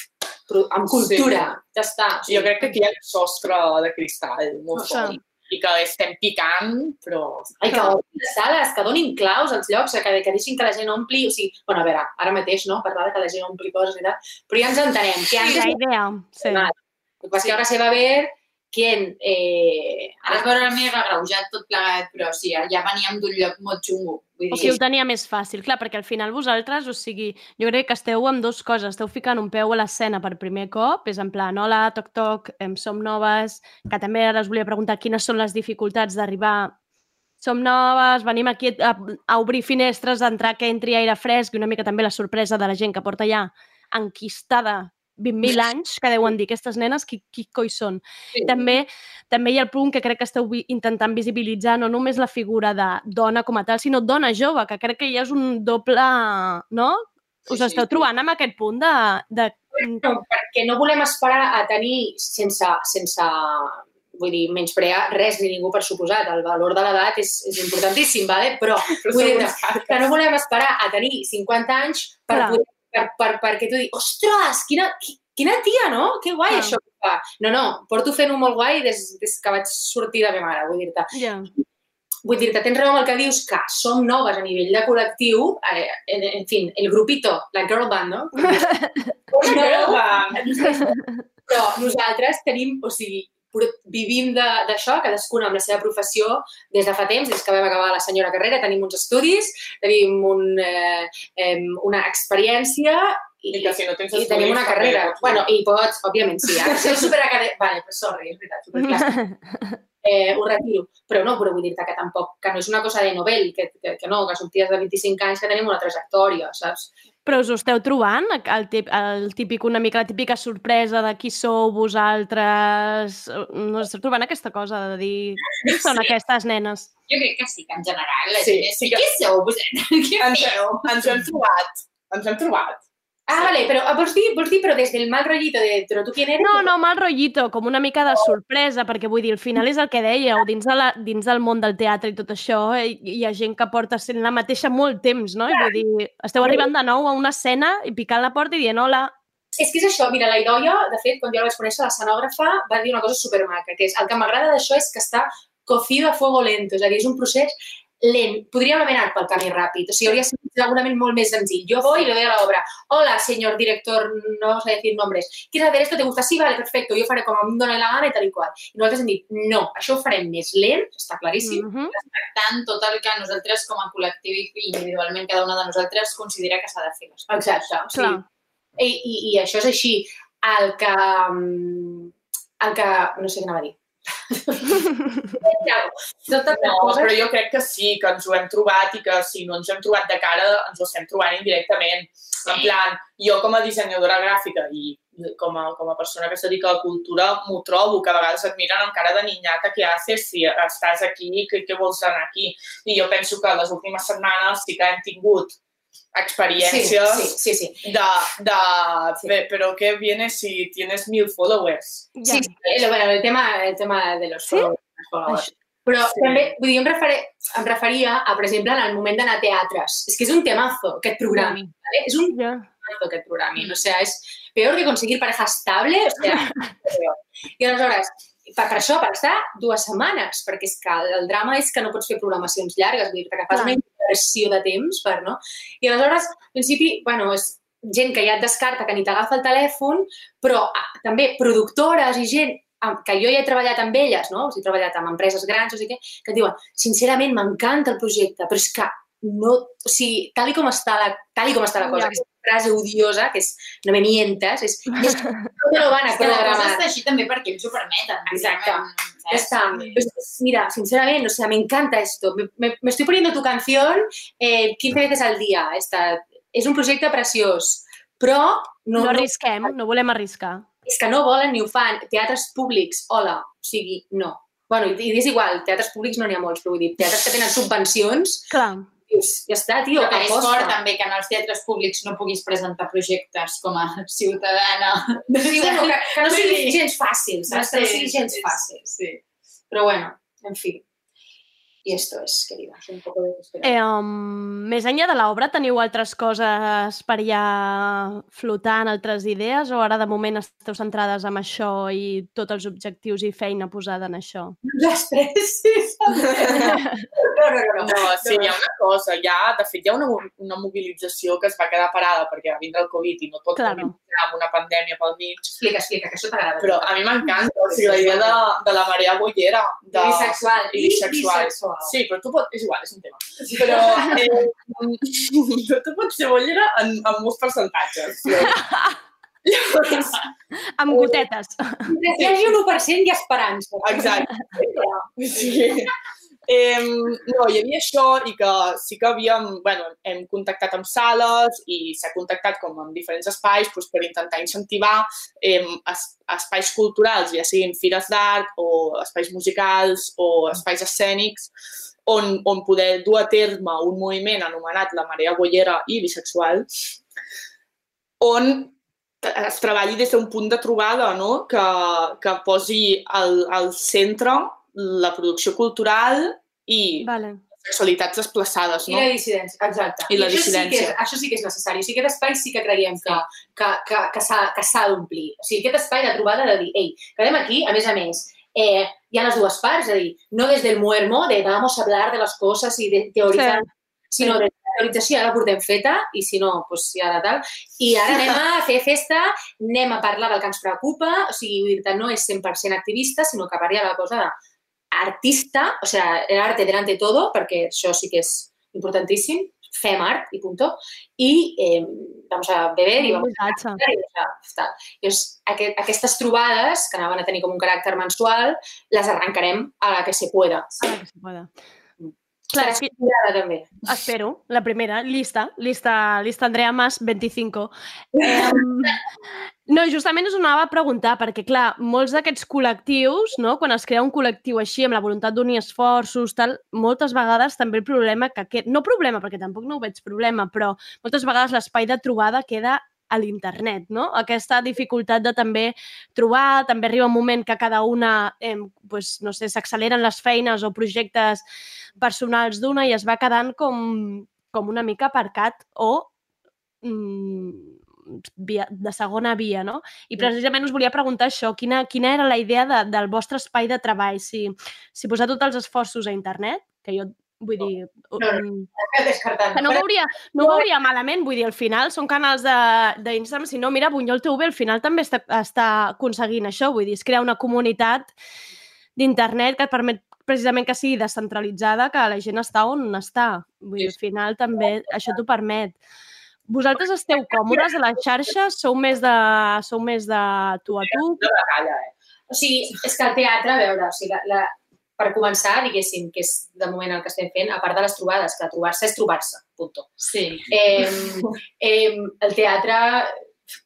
amb cultura. Ja està. O Jo crec que aquí hi ha un sostre de cristall molt Clar. fort i que estem picant, però... Ai, que ompli les sales, que donin claus als llocs, que, que deixin que la gent ompli... O sigui, bueno, a veure, ara mateix, no?, parlar de que la gent ompli coses i tal, però ja ens entenem, que Sí, antes la idea, sí. Vale. Lo que pasa es que ahora se va a ver quién... Eh, Ara es veurà més agreujat tot plegat, però sí, ja veníem d'un lloc molt xungo. Vull O dir, sigui, ho tenia més fàcil, clar, perquè al final vosaltres, o sigui, jo crec que esteu amb dues coses, esteu ficant un peu a l'escena per primer cop, és en plan, hola, toc, toc, em som noves, que també ara us volia preguntar quines són les dificultats d'arribar som noves, venim aquí a, a obrir finestres, a entrar que entri aire fresc i una mica també la sorpresa de la gent que porta ja enquistada 20.000 anys, que deuen dir aquestes nenes, qui, qui coi són? Sí. També, també hi ha el punt que crec que esteu intentant visibilitzar no només la figura de dona com a tal, sinó dona jove, que crec que ja és un doble... No? Us Sí, sí. esteu trobant amb aquest punt de... de... No, perquè no volem esperar a tenir, sense, sense vull dir, menysprear res ni ningú per suposat. El valor de l'edat és, és importantíssim, vale? però, Però vull dir que no volem esperar a tenir 50 anys per, Clar. poder, per, per, perquè tu digui, ostres, quina, qui- quina tia, no? Que guai Clar. això que fa. No, no, porto fent-ho molt guai des, des que vaig sortir de meva mare, vull dir-te. Ja. Vull dir-te, tens raó amb el que dius, que som noves a nivell de col·lectiu, eh, en, en fin, el grupito, la girl band, no? Però nosaltres tenim, o sigui, vivim de- d'això, cadascuna amb la seva professió des de fa temps, des que vam acabar la senyora carrera, tenim uns estudis, tenim un, eh, una experiència i, I que si no tens i tenim una carrera. pots- Bueno, i pots, òbviament, sí. Ara si superacadèmic... Vale, pues sorry, és veritat, superclàssic. Eh, ho retiro. Però no, però vull dir-te que tampoc, que no és una cosa de novel, que, que, que no, que som ties de 25 anys que tenim una trajectòria, saps? Però us ho esteu trobant, el, tip, el típic, una mica la típica sorpresa de qui sou vosaltres? No esteu trobant aquesta cosa de dir qui són Sí. aquestes nenes? Jo crec que sí, que en general la Sí, gent és... sí que- Què sou vosaltres? Ens, ens ho hem trobat. Ens hem trobat. Ah, vale, però ah, vols dir, vols dir però des del mal rollito de però tu quién eres? No, no, mal rotllito, com una mica de sorpresa, perquè vull dir, al final és el que dèieu, dins, de la, dins del món del teatre i tot això, eh, hi ha gent que porta sent la mateixa molt temps, no? I vull dir, esteu arribant de nou a una escena i picant la porta i dient hola. És que és això, mira, la Idoia, de fet, quan jo la vaig conèixer, l'escenògrafa, va dir una cosa supermaca, que és, el que m'agrada d'això és que està cocido a fuego lento, és a dir, és un procés lent. Podríem haver anat pel camí ràpid, o sigui, hauria sigut segurament molt més senzill. Jo voy y le doy a la obra. Hola, señor director, no a decir nombres. ¿Quieres hacer esto? ¿Te gusta? Sí, vale, perfecto. Jo faré com a mi dóna la gana i tal i qual. I nosaltres hem dit, no, això ho farem més lent, està claríssim. Mm -hmm. Respectant tot el que nosaltres com a col·lectiu i individualment cada una de nosaltres considera que s'ha de fer. Exacte. O sigui, Clar. i, i, I això és així. El que... mm, El que... No sé què anava a dir. No, però jo crec que sí, que ens ho hem trobat i que si no ens ho hem trobat de cara, ens ho estem trobant indirectament. En plan, jo com a dissenyadora gràfica i com a, com a persona que es dedica a la cultura m'ho trobo, que a vegades et miren amb cara de niñata que haces si estàs aquí, que, què vols anar aquí? I jo penso que les últimes setmanes sí que hem tingut experiencias Sí, sí, sí, sí. de, de "Pe- pero qué viene si tienes mil followers. Sí, sí, el, bueno, el tema, el tema de los followers. followers. Però Sí. també, vull dir, em, referi, em referia a, per exemple, en el moment d'anar a teatres. És que és un temazo, aquest programa. ¿vale? És un Ja. temazo, aquest programa. O sea, és peor que conseguir pareja estable. O sea, peor. I aleshores, per, per això, per estar dues setmanes, perquè és que el, drama és que no pots fer programacions llargues, vull dir que fas una inversió de temps, per, no? I aleshores, al principi, bueno, és gent que ja et descarta, que ni t'agafa el telèfon, però ah, també productores i gent amb- que jo ja he treballat amb elles, no? O sigui, he treballat amb empreses grans, o sigui, què, que et diuen, sincerament, m'encanta el projecte, però és que no, o sigui, tal i com està la, tal i com està la cosa, Ja. Frase odiosa, que és no me mientas, és, és no me lo van a És que la cosa programar. està així també perquè ells ho permeten. Exacte. Está. Pues, mira, sinceramente, o sea, me encanta esto. Me, me- me estoy poniendo tu canción eh, 15 veces al día. Esta. És un projecte preciós, però no, No no, arrisquem, no volem arriscar. és que no volen ni ho fan. Teatres públics, hola, o sigui, no. Bueno, i, i és igual, teatres públics no n'hi ha molts, però vull dir, teatres que tenen subvencions, Clar. Dius, ja està, tio, Però que és fort també que en els teatres públics no puguis presentar projectes com a ciutadana. Sí, bueno, que, que no sigui gens fàcil, saps? Que no sigui gens sí, fàcil. Sí. Però bueno, en fi. Y esto es, querida, un poco de desesperación. Eh, um, més enllà de l'obra, teniu altres coses per allà flotant, altres idees, o ara de moment esteu centrades en això i tots els objectius i feina posada en això? Les tres, sí. No, no, no. no. No, sí, hi ha una cosa, ja, de fet, hi ha una, una mobilització que es va quedar parada perquè va vindre el Covid i no pot Claro. amb una pandèmia pel mig, Explica, explica, que això t'agrada. però a mi m'encanta, o sigui, la idea de, de la marea bollera. De, Bisexual. I bisexual. Bisexual. Sí, però tu pots... És igual, és un tema. Però eh, tu pots ser bollera en, en molts percentatges. Llavors, Amb gotetes. Mentre hi hagi un 1% hi ha esperança. Exacte. Sí. Eh, no, hi havia això i que sí que havíem, bueno, hem contactat amb sales i s'ha contactat com amb diferents espais doncs, per intentar incentivar eh, es, espais culturals, ja siguin fires d'art o espais musicals o espais escènics, on, on poder dur a terme un moviment anomenat la marea bollera i bisexual, on es treballi des d'un punt de trobada, no? que, que posi al, al centre la producció cultural i vale. sexualitats desplaçades, I no? la dissidència, exacte. I la això Sí que dissidència. és, això sí que és necessari. O sigui, aquest espai sí que creiem que, que, que, que s'ha que s'ha d'omplir. O sigui, aquest espai de trobada de dir, ei, quedem aquí, a més a més, eh, hi ha les dues parts, és a dir, no des del muermo, de vamos a hablar de les coses i de teoritzar, Sí. sinó de la teorització ja la portem feta i si no, doncs ja ara tal. I ara anem a fer festa, anem a parlar del que ens preocupa, o sigui, vull dir no és 100% activista, sinó que parla de la cosa de artista, o sea, el arte delante de todo, perquè això sí que és importantíssim, fem art i punto, i eh, vamos a beber i vamos a cantar i sea, tal. Llavors, aquest, aquestes trobades, que anaven a tenir com un caràcter mensual, les arrencarem a la que se pueda. Ara que se pueda. Clar, és que- també. Espero, la primera, llista, llista, llista Andrea Mas 25. Eh, no, justament us ho anava a preguntar, perquè clar, molts d'aquests col·lectius, no, quan es crea un col·lectiu així, amb la voluntat d'unir esforços, tal, moltes vegades també el problema que aquest, no problema, perquè tampoc no ho veig problema, però moltes vegades l'espai de trobada queda a l'internet, no? Aquesta dificultat de també trobar, també arriba un moment que cada una, eh, pues, no sé, s'acceleren les feines o projectes personals d'una i es va quedant com, com una mica aparcat o mm, via, de segona via, no? I precisament us volia preguntar això, quina, quina era la idea de, del vostre espai de treball? Si, si posar tots els esforços a internet, que jo vull dir... No, no, mm, descartant. que no ho veuria, no ho veuria malament, vull dir, al final són canals de- d'Instagram, si no, mira, Bunyol TV al final també està, està aconseguint això, vull dir, és crear una comunitat d'internet que et permet precisament que sigui descentralitzada, que la gent està on està. Vull dir, al final també això t'ho permet. Vosaltres esteu còmodes a les xarxes? Sou més de, sou més de tu a tu? Una batalla, eh? O sigui, és que el teatre, a veure, o sigui, la, la, per començar, diguéssim, que és de moment el que estem fent, a part de les trobades, que trobar-se és trobar-se, punto. Sí. Eh, eh, el teatre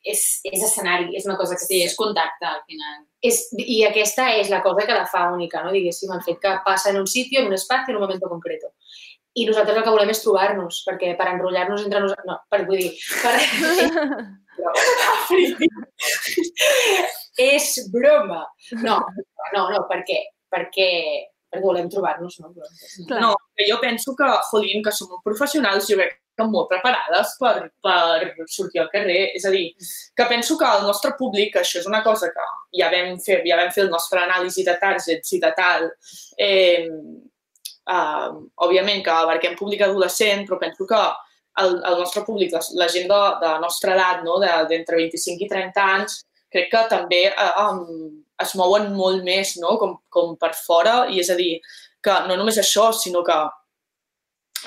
és, és escenari, és una cosa que... Sí, és contacte, al final. És, I aquesta és la cosa que la fa única, no? diguéssim, el fet que passa en un sitio, en un espai, en un moment concret. I nosaltres el que volem és trobar-nos, perquè per enrotllar-nos entre nosaltres... No, per, vull dir... Per... és broma. No, no, no, per què? Perquè, perquè volem trobar-nos, no? Clar. No, que jo penso que, jolín, que som molt professionals, jo crec que molt preparades per, per sortir al carrer. És a dir, que penso que el nostre públic, això és una cosa que ja vam fer, ja vam fer el nostre anàlisi de targets i de tal, eh, uh, òbviament que abarquem públic adolescent, però penso que el, el nostre públic, la, la gent de, de nostra edat, no? d'entre 25 i 30 anys, crec que també uh, um, es mouen molt més no? com, com per fora, i és a dir, que no només això, sinó que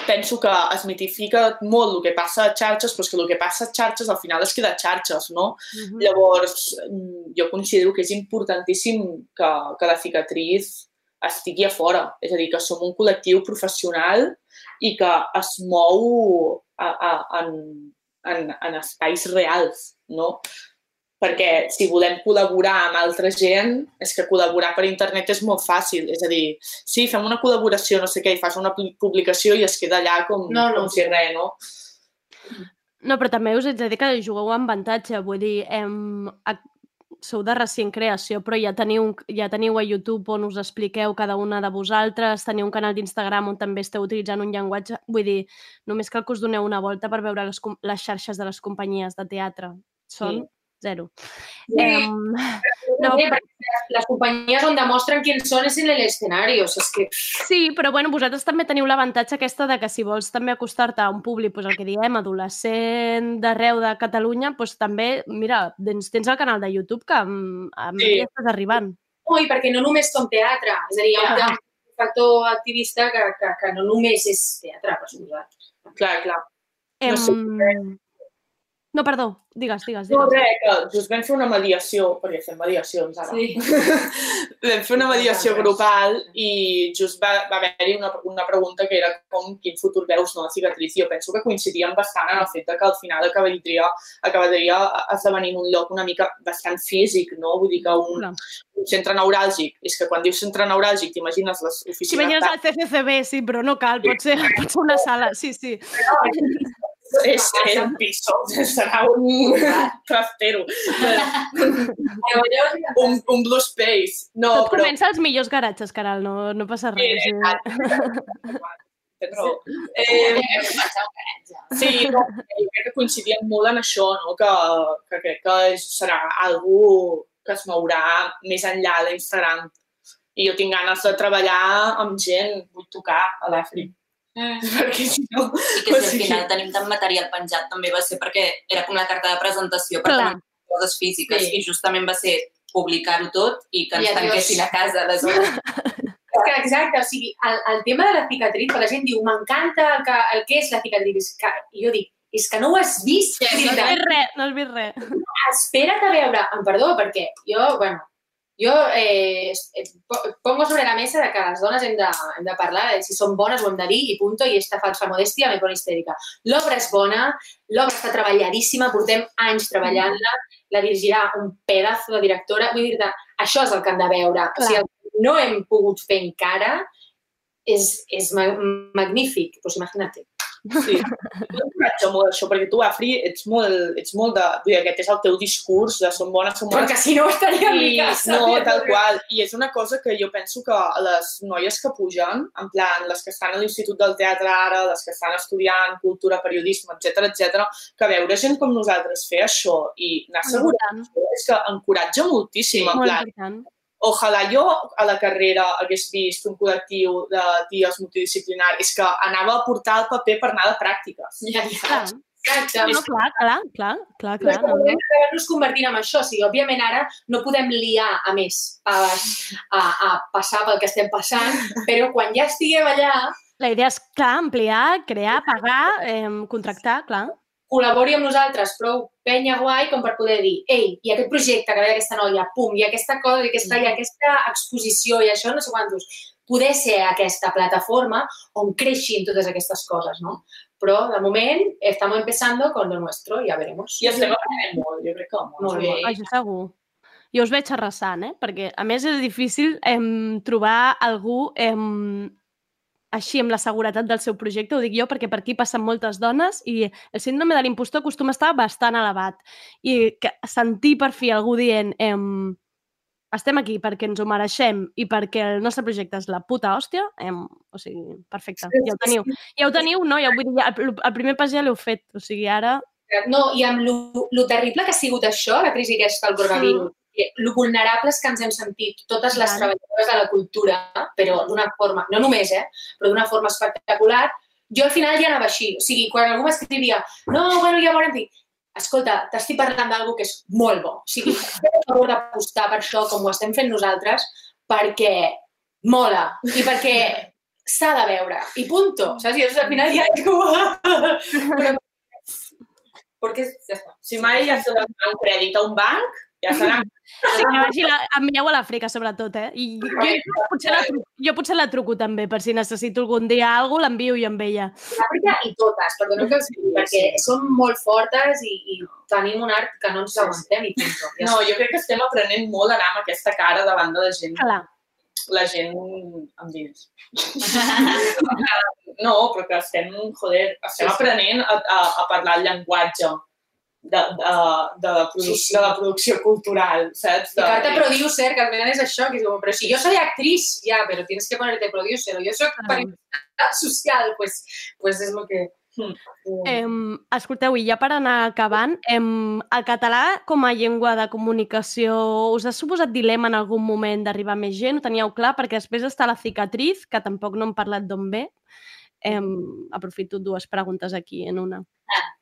penso que es mitifica molt el que passa a xarxes, però és que el que passa a xarxes al final es queda a xarxes, no? Mhm. Mm -hmm. Llavors, mm, jo considero que és importantíssim que, que la cicatriz estigui a fora. És a dir, que som un col·lectiu professional i que es mou a, a, en, en, en espais reals, no? Perquè si volem col·laborar amb altra gent, és que col·laborar per internet és molt fàcil. És a dir, sí, fem una col·laboració, no sé què, i fas una pu- publicació i es queda allà com, No, no. com si res, no? No, però també us haig de dir que jugueu amb avantatge. Vull dir, em, a, sou de recient creació, però ja teniu, ja teniu a YouTube on us expliqueu cada una de vosaltres, teniu un canal d'Instagram on també esteu utilitzant un llenguatge... Vull dir, només cal que us doneu una volta per veure les, les xarxes de les companyies de teatre. Són Sí. Zero. Sí. Em, No, no, perquè les companyies on demostren quién són és en l'escenari. O sigui, és que... Sí, però bueno, vosaltres també teniu l'avantatge aquesta de que si vols també acostar-te a un públic, doncs el que diem, adolescent d'arreu de Catalunya, doncs també, mira, tens, tens el canal de YouTube que amb, amb Sí. sí. estàs arribant. Ui, perquè no només som teatre. És a dir, hi ha un, hi ha un factor activista que, que, que no només és teatre, per suposat. Clar, clar. Em... No sé, No, perdó, digues, digues, No, digues. res, que just vam fer una mediació, perquè fem mediacions ara. Sí. vam fer una mediació grupal i just va, va haver-hi una, una pregunta que era com quin futur veus no, la cicatriz. I jo penso que coincidíem bastant en el fet de que al final acabaria, acabaria esdevenint un lloc una mica bastant físic, no? Vull dir que un, Clar. un centre neuràlgic, és que quan dius centre neuràlgic t'imagines les oficines... T'imagines el CCCB, sí, però no cal, pot ser, pot ser una sala, sí, sí. És, és un piso, serà un trastero. un, un blue space. No, Tot però... comença als millors garatges, Caral, no, no passa res. Sí, Eh? Tens raó. Eh, sí, no, jo crec que coincidíem molt en això, no? que, que crec que és, serà algú que es mourà més enllà d'Instagram. I jo tinc ganes de treballar amb gent, vull tocar a l'Àfrica. Perquè si no... I que si al final tenim tant material penjat també va ser perquè era com la carta de presentació per tenir coses físiques Sí. i justament va ser publicar-ho tot i que ens I tanquessin a casa. Aleshores, És que, exacte, o sigui, el, el tema de la cicatriz, que la gent diu, m'encanta el, que, el que és la cicatriz, és que, i jo dic, és que no ho has vist. Sí, No has vist res, no has vist res. Espera't a veure, em perdó, perquè jo, bueno, jo eh, pongo sobre la mesa de que les dones hem de, hem de parlar de si són bones ho hem de dir i punto, i esta falsa modèstia me pone histèrica. L'obra és bona, l'obra està treballadíssima, portem anys treballant-la, la dirigirà un pedazo de directora, vull dir-te, això és el que han de veure. Clar. O sigui, el que no hem pogut fer encara és, és ma magnífic, pues imagina't. Sí, jo encoratjo molt això, perquè tu, Afri, ets molt, ets molt de... Vull dir, aquest és el teu discurs de som bones, som bones. Perquè si no estaria a mi casa. No, tal qual. I és una cosa que jo penso que les noies que pugen, en plan, les que estan a l'Institut del Teatre ara, les que estan estudiant cultura, periodisme, etc etc, que veure gent com nosaltres fer això i anar assegurant és que encoratja moltíssim, en plan, important ojalà jo a la carrera hagués vist un col·lectiu de dies multidisciplinaris que anava a portar el paper per anar de pràctiques. Ja, ja. Exacte. No, clar, clar, clar, clar, clar. No, no. nos convertint en això. O sigui, òbviament ara no podem liar a més a, a, a passar pel que estem passant, però quan ja estiguem allà... La idea és, clar, ampliar, crear, pagar, eh, contractar, clar col·labori amb nosaltres prou penya guai com per poder dir ei, i aquest projecte que ve d'aquesta noia, pum, i aquesta cosa, i aquesta, i aquesta exposició, i això no sé quantos, poder ser aquesta plataforma on creixin totes aquestes coses, no? Però, de moment, estem empezando con lo nuestro, ja veremos. I estem aprenent molt, jo crec que molt. Molt bé. Això segur. Jo us veig arrasant, eh? Perquè, a més, és difícil em, trobar algú em, així amb la seguretat del seu projecte, ho dic jo perquè per aquí passen moltes dones i el síndrome de l'impostor acostuma a estar bastant elevat. I que sentir per fi algú dient em, estem aquí perquè ens ho mereixem i perquè el nostre projecte és la puta hòstia, em, o sigui, perfecte, ja ho teniu. Ja ho teniu, no? Ja, vull dir, el, el primer pas ja l'heu fet, o sigui, ara... No, i amb lo, lo terrible que ha sigut això, la crisi aquesta, el coronavirus, mm lo vulnerables que ens hem sentit totes les treballadores de la cultura, però d'una forma, no només, eh, però d'una forma espectacular, jo al final ja anava així. O sigui, quan algú m'escrivia, no, bueno, ja veurem, dic, escolta, t'estic parlant d'algú que és molt bo. O sigui, per favor d'apostar per això com ho estem fent nosaltres, perquè mola i perquè s'ha de veure. I punto. Saps? I al final ja és com... Però, perquè ja està. Si mai has de donar un crèdit a un banc, ja serà Sí, que vagi la, envieu a l'Àfrica, sobretot, eh? I jo, jo, potser la, jo potser la truco també, per si necessito algun dia alguna cosa, l'envio i amb ella. L'Àfrica i totes, perdoneu que els digui, perquè són molt fortes i, i tenim un art que no ens aguantem i punto. Ja no, jo crec que estem aprenent molt a anar amb aquesta cara davant de la gent. Clar. La gent amb diners. no, però que estem, joder, estem aprenent a, a, a parlar el llenguatge de, de, de, la sí, sí. de la producció cultural, saps? De... I carta producer, que al final és això, que és com, però si jo soy actriz, ja, però tienes que ponerte producer, o jo soc ah. periodista social, pues, pues és el que... Hmm. Eh, escolteu, i ja per anar acabant, eh, el català com a llengua de comunicació us ha suposat dilema en algun moment d'arribar més gent? Ho teníeu clar? Perquè després està la cicatriz, que tampoc no hem parlat d'on ve. Eh, aprofito dues preguntes aquí en una. Ah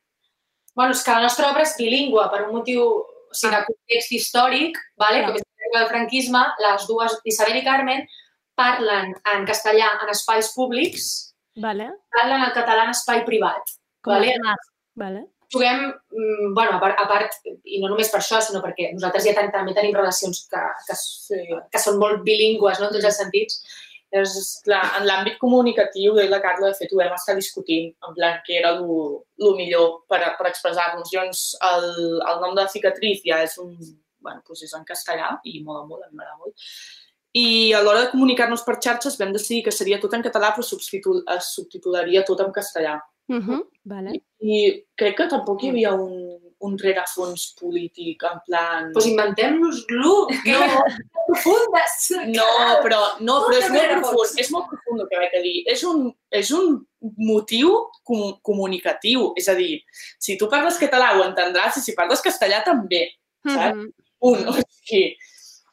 bueno, és que la nostra obra és bilingüe per un motiu, o sigui, de ah. context històric, vale? Ah. com és el franquisme, les dues, Isabel i Carmen, parlen en castellà en espais públics, vale. parlen el català en espai privat. Com vale? vale. Juguem, mm, bueno, a part, a part, i no només per això, sinó perquè nosaltres ja també tenim relacions que, que, sí. que són molt bilingües, no?, en tots els sentits, és, clar, en l'àmbit comunicatiu, i la Carla, de fet, ho vam estar discutint, en plan, que era el millor per, per expressar-nos. Llavors, el, el nom de la cicatriz ja és un... Bueno, doncs és en castellà i mola molt, em m'agrada molt. I a l'hora de comunicar-nos per xarxes vam decidir que seria tot en català, però subtitul es subtitularia tot en castellà. Uh -huh. vale. I, I crec que tampoc hi havia un, un rerefons polític, en plan... Doncs pues inventem-nos-lo, que no. profundes. No, però, no, però és molt profund, és molt profund el que vaig a dir. És un, és un motiu com, comunicatiu, és a dir, si tu parles català ho entendràs i si parles castellà també, saps? Mm -hmm. Un, o sigui,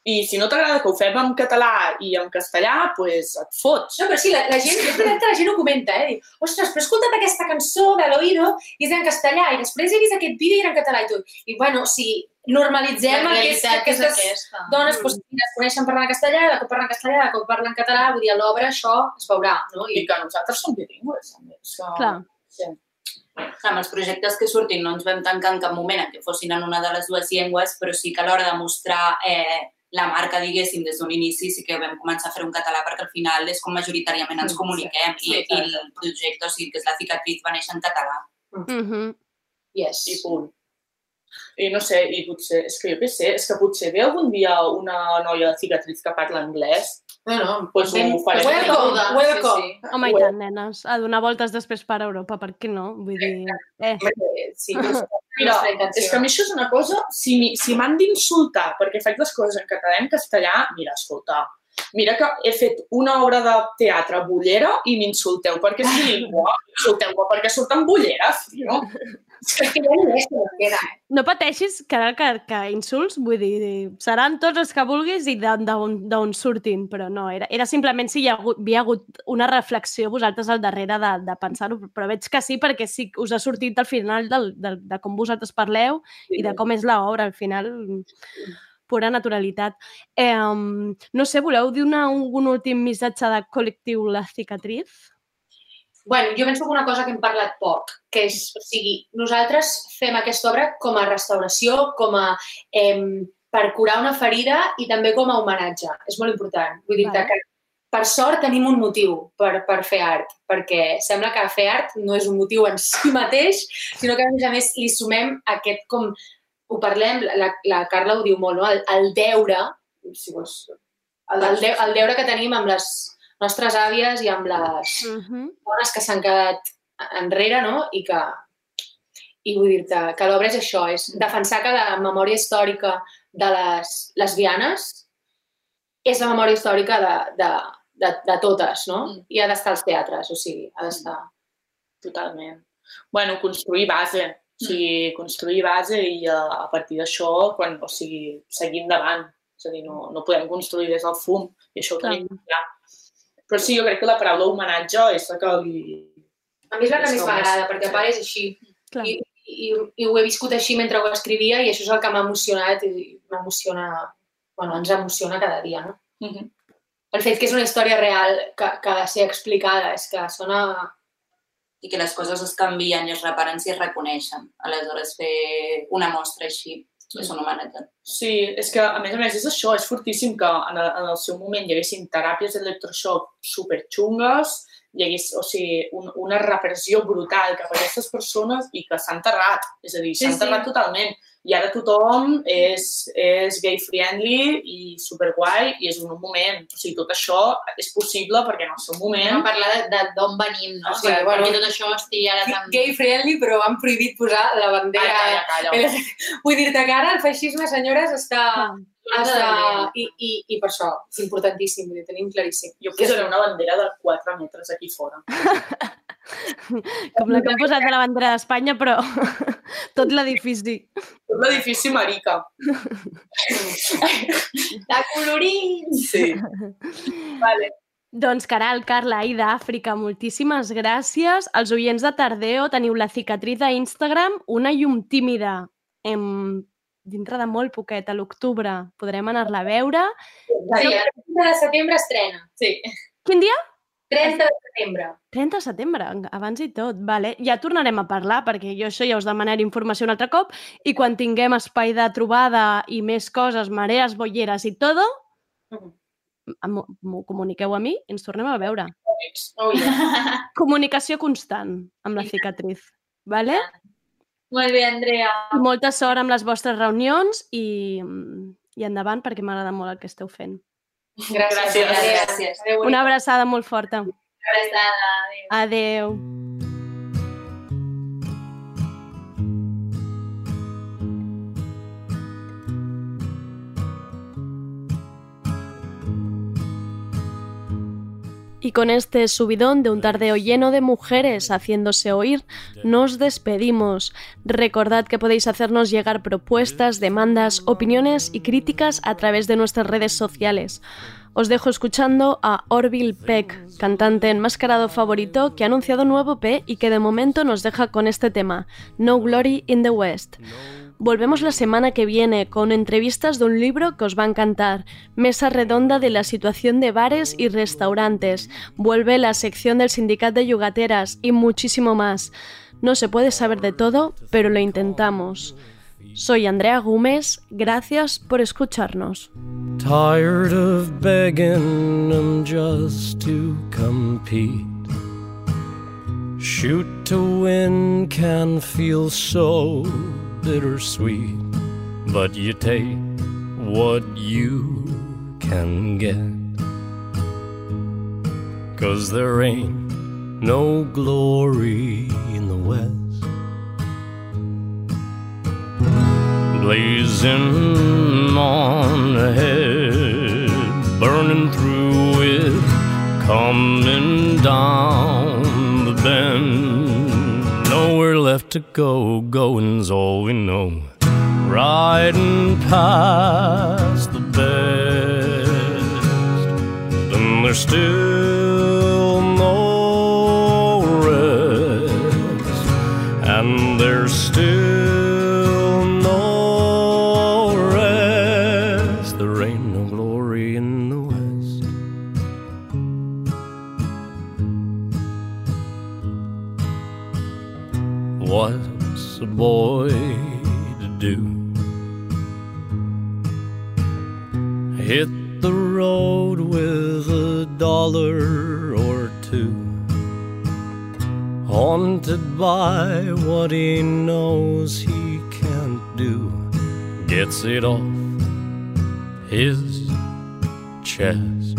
i si no t'agrada que ho fem en català i en castellà, doncs pues et fots. No, però sí, la, la gent, és veritat que la gent ho comenta, eh? Diu, ostres, però he escoltat aquesta cançó de l'Oído i és en castellà i després he vist aquest vídeo i era en català i tot. I bueno, si normalitzem aquesta, aquestes aquesta. dones mm. doncs, es coneixen parlant castellà, de cop parlen castellà, de cop parlen català, vull dir, a l'obra això es veurà, no? I, I que nosaltres som bilingües, també. So, Clar. Sí. Amb els projectes que surtin no ens vam tancar en cap moment en què fossin en una de les dues llengües, però sí que a l'hora de mostrar eh, la marca, diguéssim, des d'un inici sí que vam començar a fer un català perquè al final és com majoritàriament ens comuniquem Sí, i, i exacte. el projecte, o sigui, que és la cicatriz, va néixer en català. Mm -hmm. Yes. I punt. I no sé, i potser, és que jo què sé, és que potser ve algun dia una noia de cicatriz que parla anglès. No, no, pues ho farem. Welcome, welcome. Sí, sí. Home, i tant, nenes. A donar voltes després per Europa, per què no? Vull dir... Eh. Sí, Mira, és que a mi això és una cosa, si, si m'han d'insultar perquè faig les coses en català i en castellà, mira, escolta, mira que he fet una obra de teatre bullera i m'insulteu perquè és bilingüe, insulteu-me perquè surten bulleres, tio. És que ja se queda, eh? No pateixis que, que, que insults, vull dir, seran tots els que vulguis i d'on surtin, però no, era, era simplement si hi ha hagut, havia hagut una reflexió vosaltres al darrere de, de pensar-ho, però veig que sí, perquè sí que us ha sortit al final del, del, de com vosaltres parleu i de com és l'obra, al final pura naturalitat. Eh, no sé, voleu dir una, un últim missatge de col·lectiu La Cicatriz? Bueno, jo penso que una cosa que hem parlat poc, que és, o sigui, nosaltres fem aquesta obra com a restauració, com a eh, per curar una ferida i també com a homenatge. És molt important. Vull dir Vale. que per sort tenim un motiu per, per fer art, perquè sembla que fer art no és un motiu en si mateix, sinó que a més a més li sumem aquest com ho parlem, la, la Carla ho diu molt, no? el, el deure, si vols, el, el, de, el deure que tenim amb les nostres àvies i amb les Mm -hmm. dones que s'han quedat enrere, no? I que, i vull dir-te que l'obra és això, és defensar que la memòria històrica de les lesbianes és la memòria històrica de, de, de, de totes, no? Mm. I ha d'estar als teatres, o sigui, ha d'estar... Totalment. Bueno, construir base. O sigui, construir base i a, a partir d'això, quan, o sigui, seguir endavant. És a dir, no, no podem construir des del fum i això ho tenim clar. Però sí, jo crec que la paraula homenatge és la que li... A mi és la que És més m'agrada, perquè a part és així. Clar. I, i, I ho he viscut així mentre ho escrivia i això és el que m'ha emocionat i m'emociona, bueno, ens emociona cada dia, no? Mm -hmm. El fet que és una història real que, que ha de ser explicada, és que sona... I que les coses es canvien i es reparen si es reconeixen. Aleshores, fer una mostra així és un homenatge. Sí, és que, a més a més, és això, és fortíssim que en el, en el seu moment hi haguessin teràpies d'electroshock superxungues, hi hagués, o sigui, un, una repressió brutal cap a aquestes persones i que s'ha enterrat, és a dir, s'ha Sí, sí. enterrat totalment. I ara tothom és, és gay-friendly i superguai i és un moment. O sigui, tot això és possible perquè en el seu moment... A parlar de- d'on venim, no? Sí, Sí, perquè, bueno. perquè tot això estigui ara tan... Gay friendly, però han prohibit posar la bandera... Calla, calla, calla. Vull dir-te que ara el feixisme, senyores, està... Ah, està i, i, I per això, és importantíssim, dir, tenim claríssim. Jo posaré una bandera de 4 metres aquí fora. Com la que hem posat de la bandera d'Espanya, però tot l'edifici. Tot l'edifici marica. De colorins! Sí. Vale. Doncs Caral, Carla, Aida, Àfrica, moltíssimes gràcies. Els oients de Tardeo teniu la cicatriz a Instagram, una llum tímida. Em... Dintre de molt poquet, a l'octubre, podrem anar-la a veure. Sí, el 30 de setembre estrena. Sí. Quin dia? 30 de setembre. 30 de setembre, abans i tot. Vale. Ja tornarem a parlar, perquè jo això ja us demanaré informació un altre cop, i quan tinguem espai de trobada i més coses, marees, bolleres i todo, m'ho m'ho comuniqueu a mi i ens tornem a veure. Oh, yeah. Comunicació constant amb la cicatriz. Vale? Molt bé, Andrea. Molta sort amb les vostres reunions i, i endavant perquè m'agrada molt el que esteu fent. Gràcies. Gràcies. Adéu. Gràcies. Adéu, Una abraçada molt forta. Abraçada. Adéu. Adeu. Y con este subidón de un tardeo lleno de mujeres haciéndose oír, nos despedimos. Recordad que podéis hacernos llegar propuestas, demandas, opiniones y críticas a través de nuestras redes sociales. Os dejo escuchando a Orville Peck, cantante enmascarado favorito que ha anunciado nuevo P y que de momento nos deja con este tema, No Glory in the West. Volvemos la semana que viene con entrevistas de un libro que os va a encantar, Mesa Redonda de la situación de bares y restaurantes, vuelve la sección del sindicato de yugateras y muchísimo más. No se puede saber de todo, pero lo intentamos. Soy Andrea Gómez, gracias por escucharnos. Bittersweet, but you take what you can get. Cause there ain't no glory in the west. Blazing on ahead, burning through it, coming down left to go, going's all we know. Riding past the best, then there's still Haunted by what he knows he can't do. Gets it off his chest.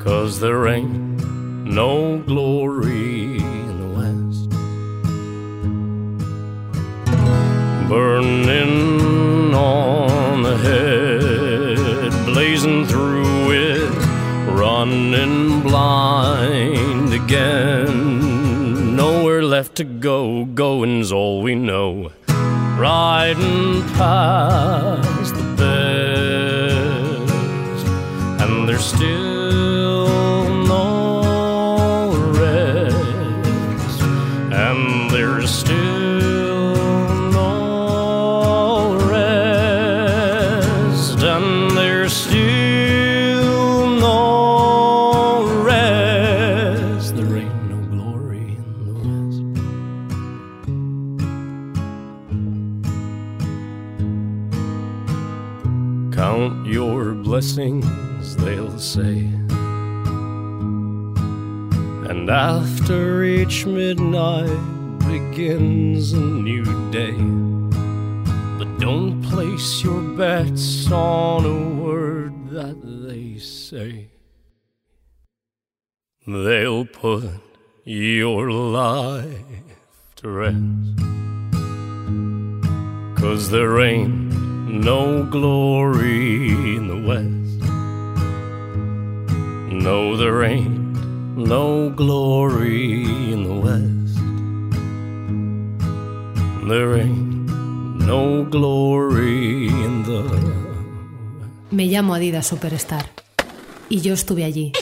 Cause there ain't no glory in the West. Burning on ahead, blazing through it, running blind again. Left to go, going's all we know. Riding past the best, blessings, they'll say. And after each midnight begins a new day. But don't place your bets on a word that they say. They'll put your life to rest. Cause there ain't no glory in the West. No, there ain't no glory in the West. There ain't no glory in the Me llamo Adidas Superstar. Y yo estuve allí.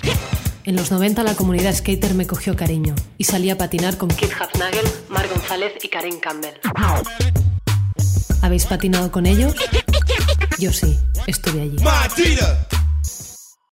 En los 90 la comunidad skater me cogió cariño y salí a patinar con Kid Hafnagel, Mar González y Karen Campbell. ¿Habéis patinado con ellos? Yo sí, estuve allí.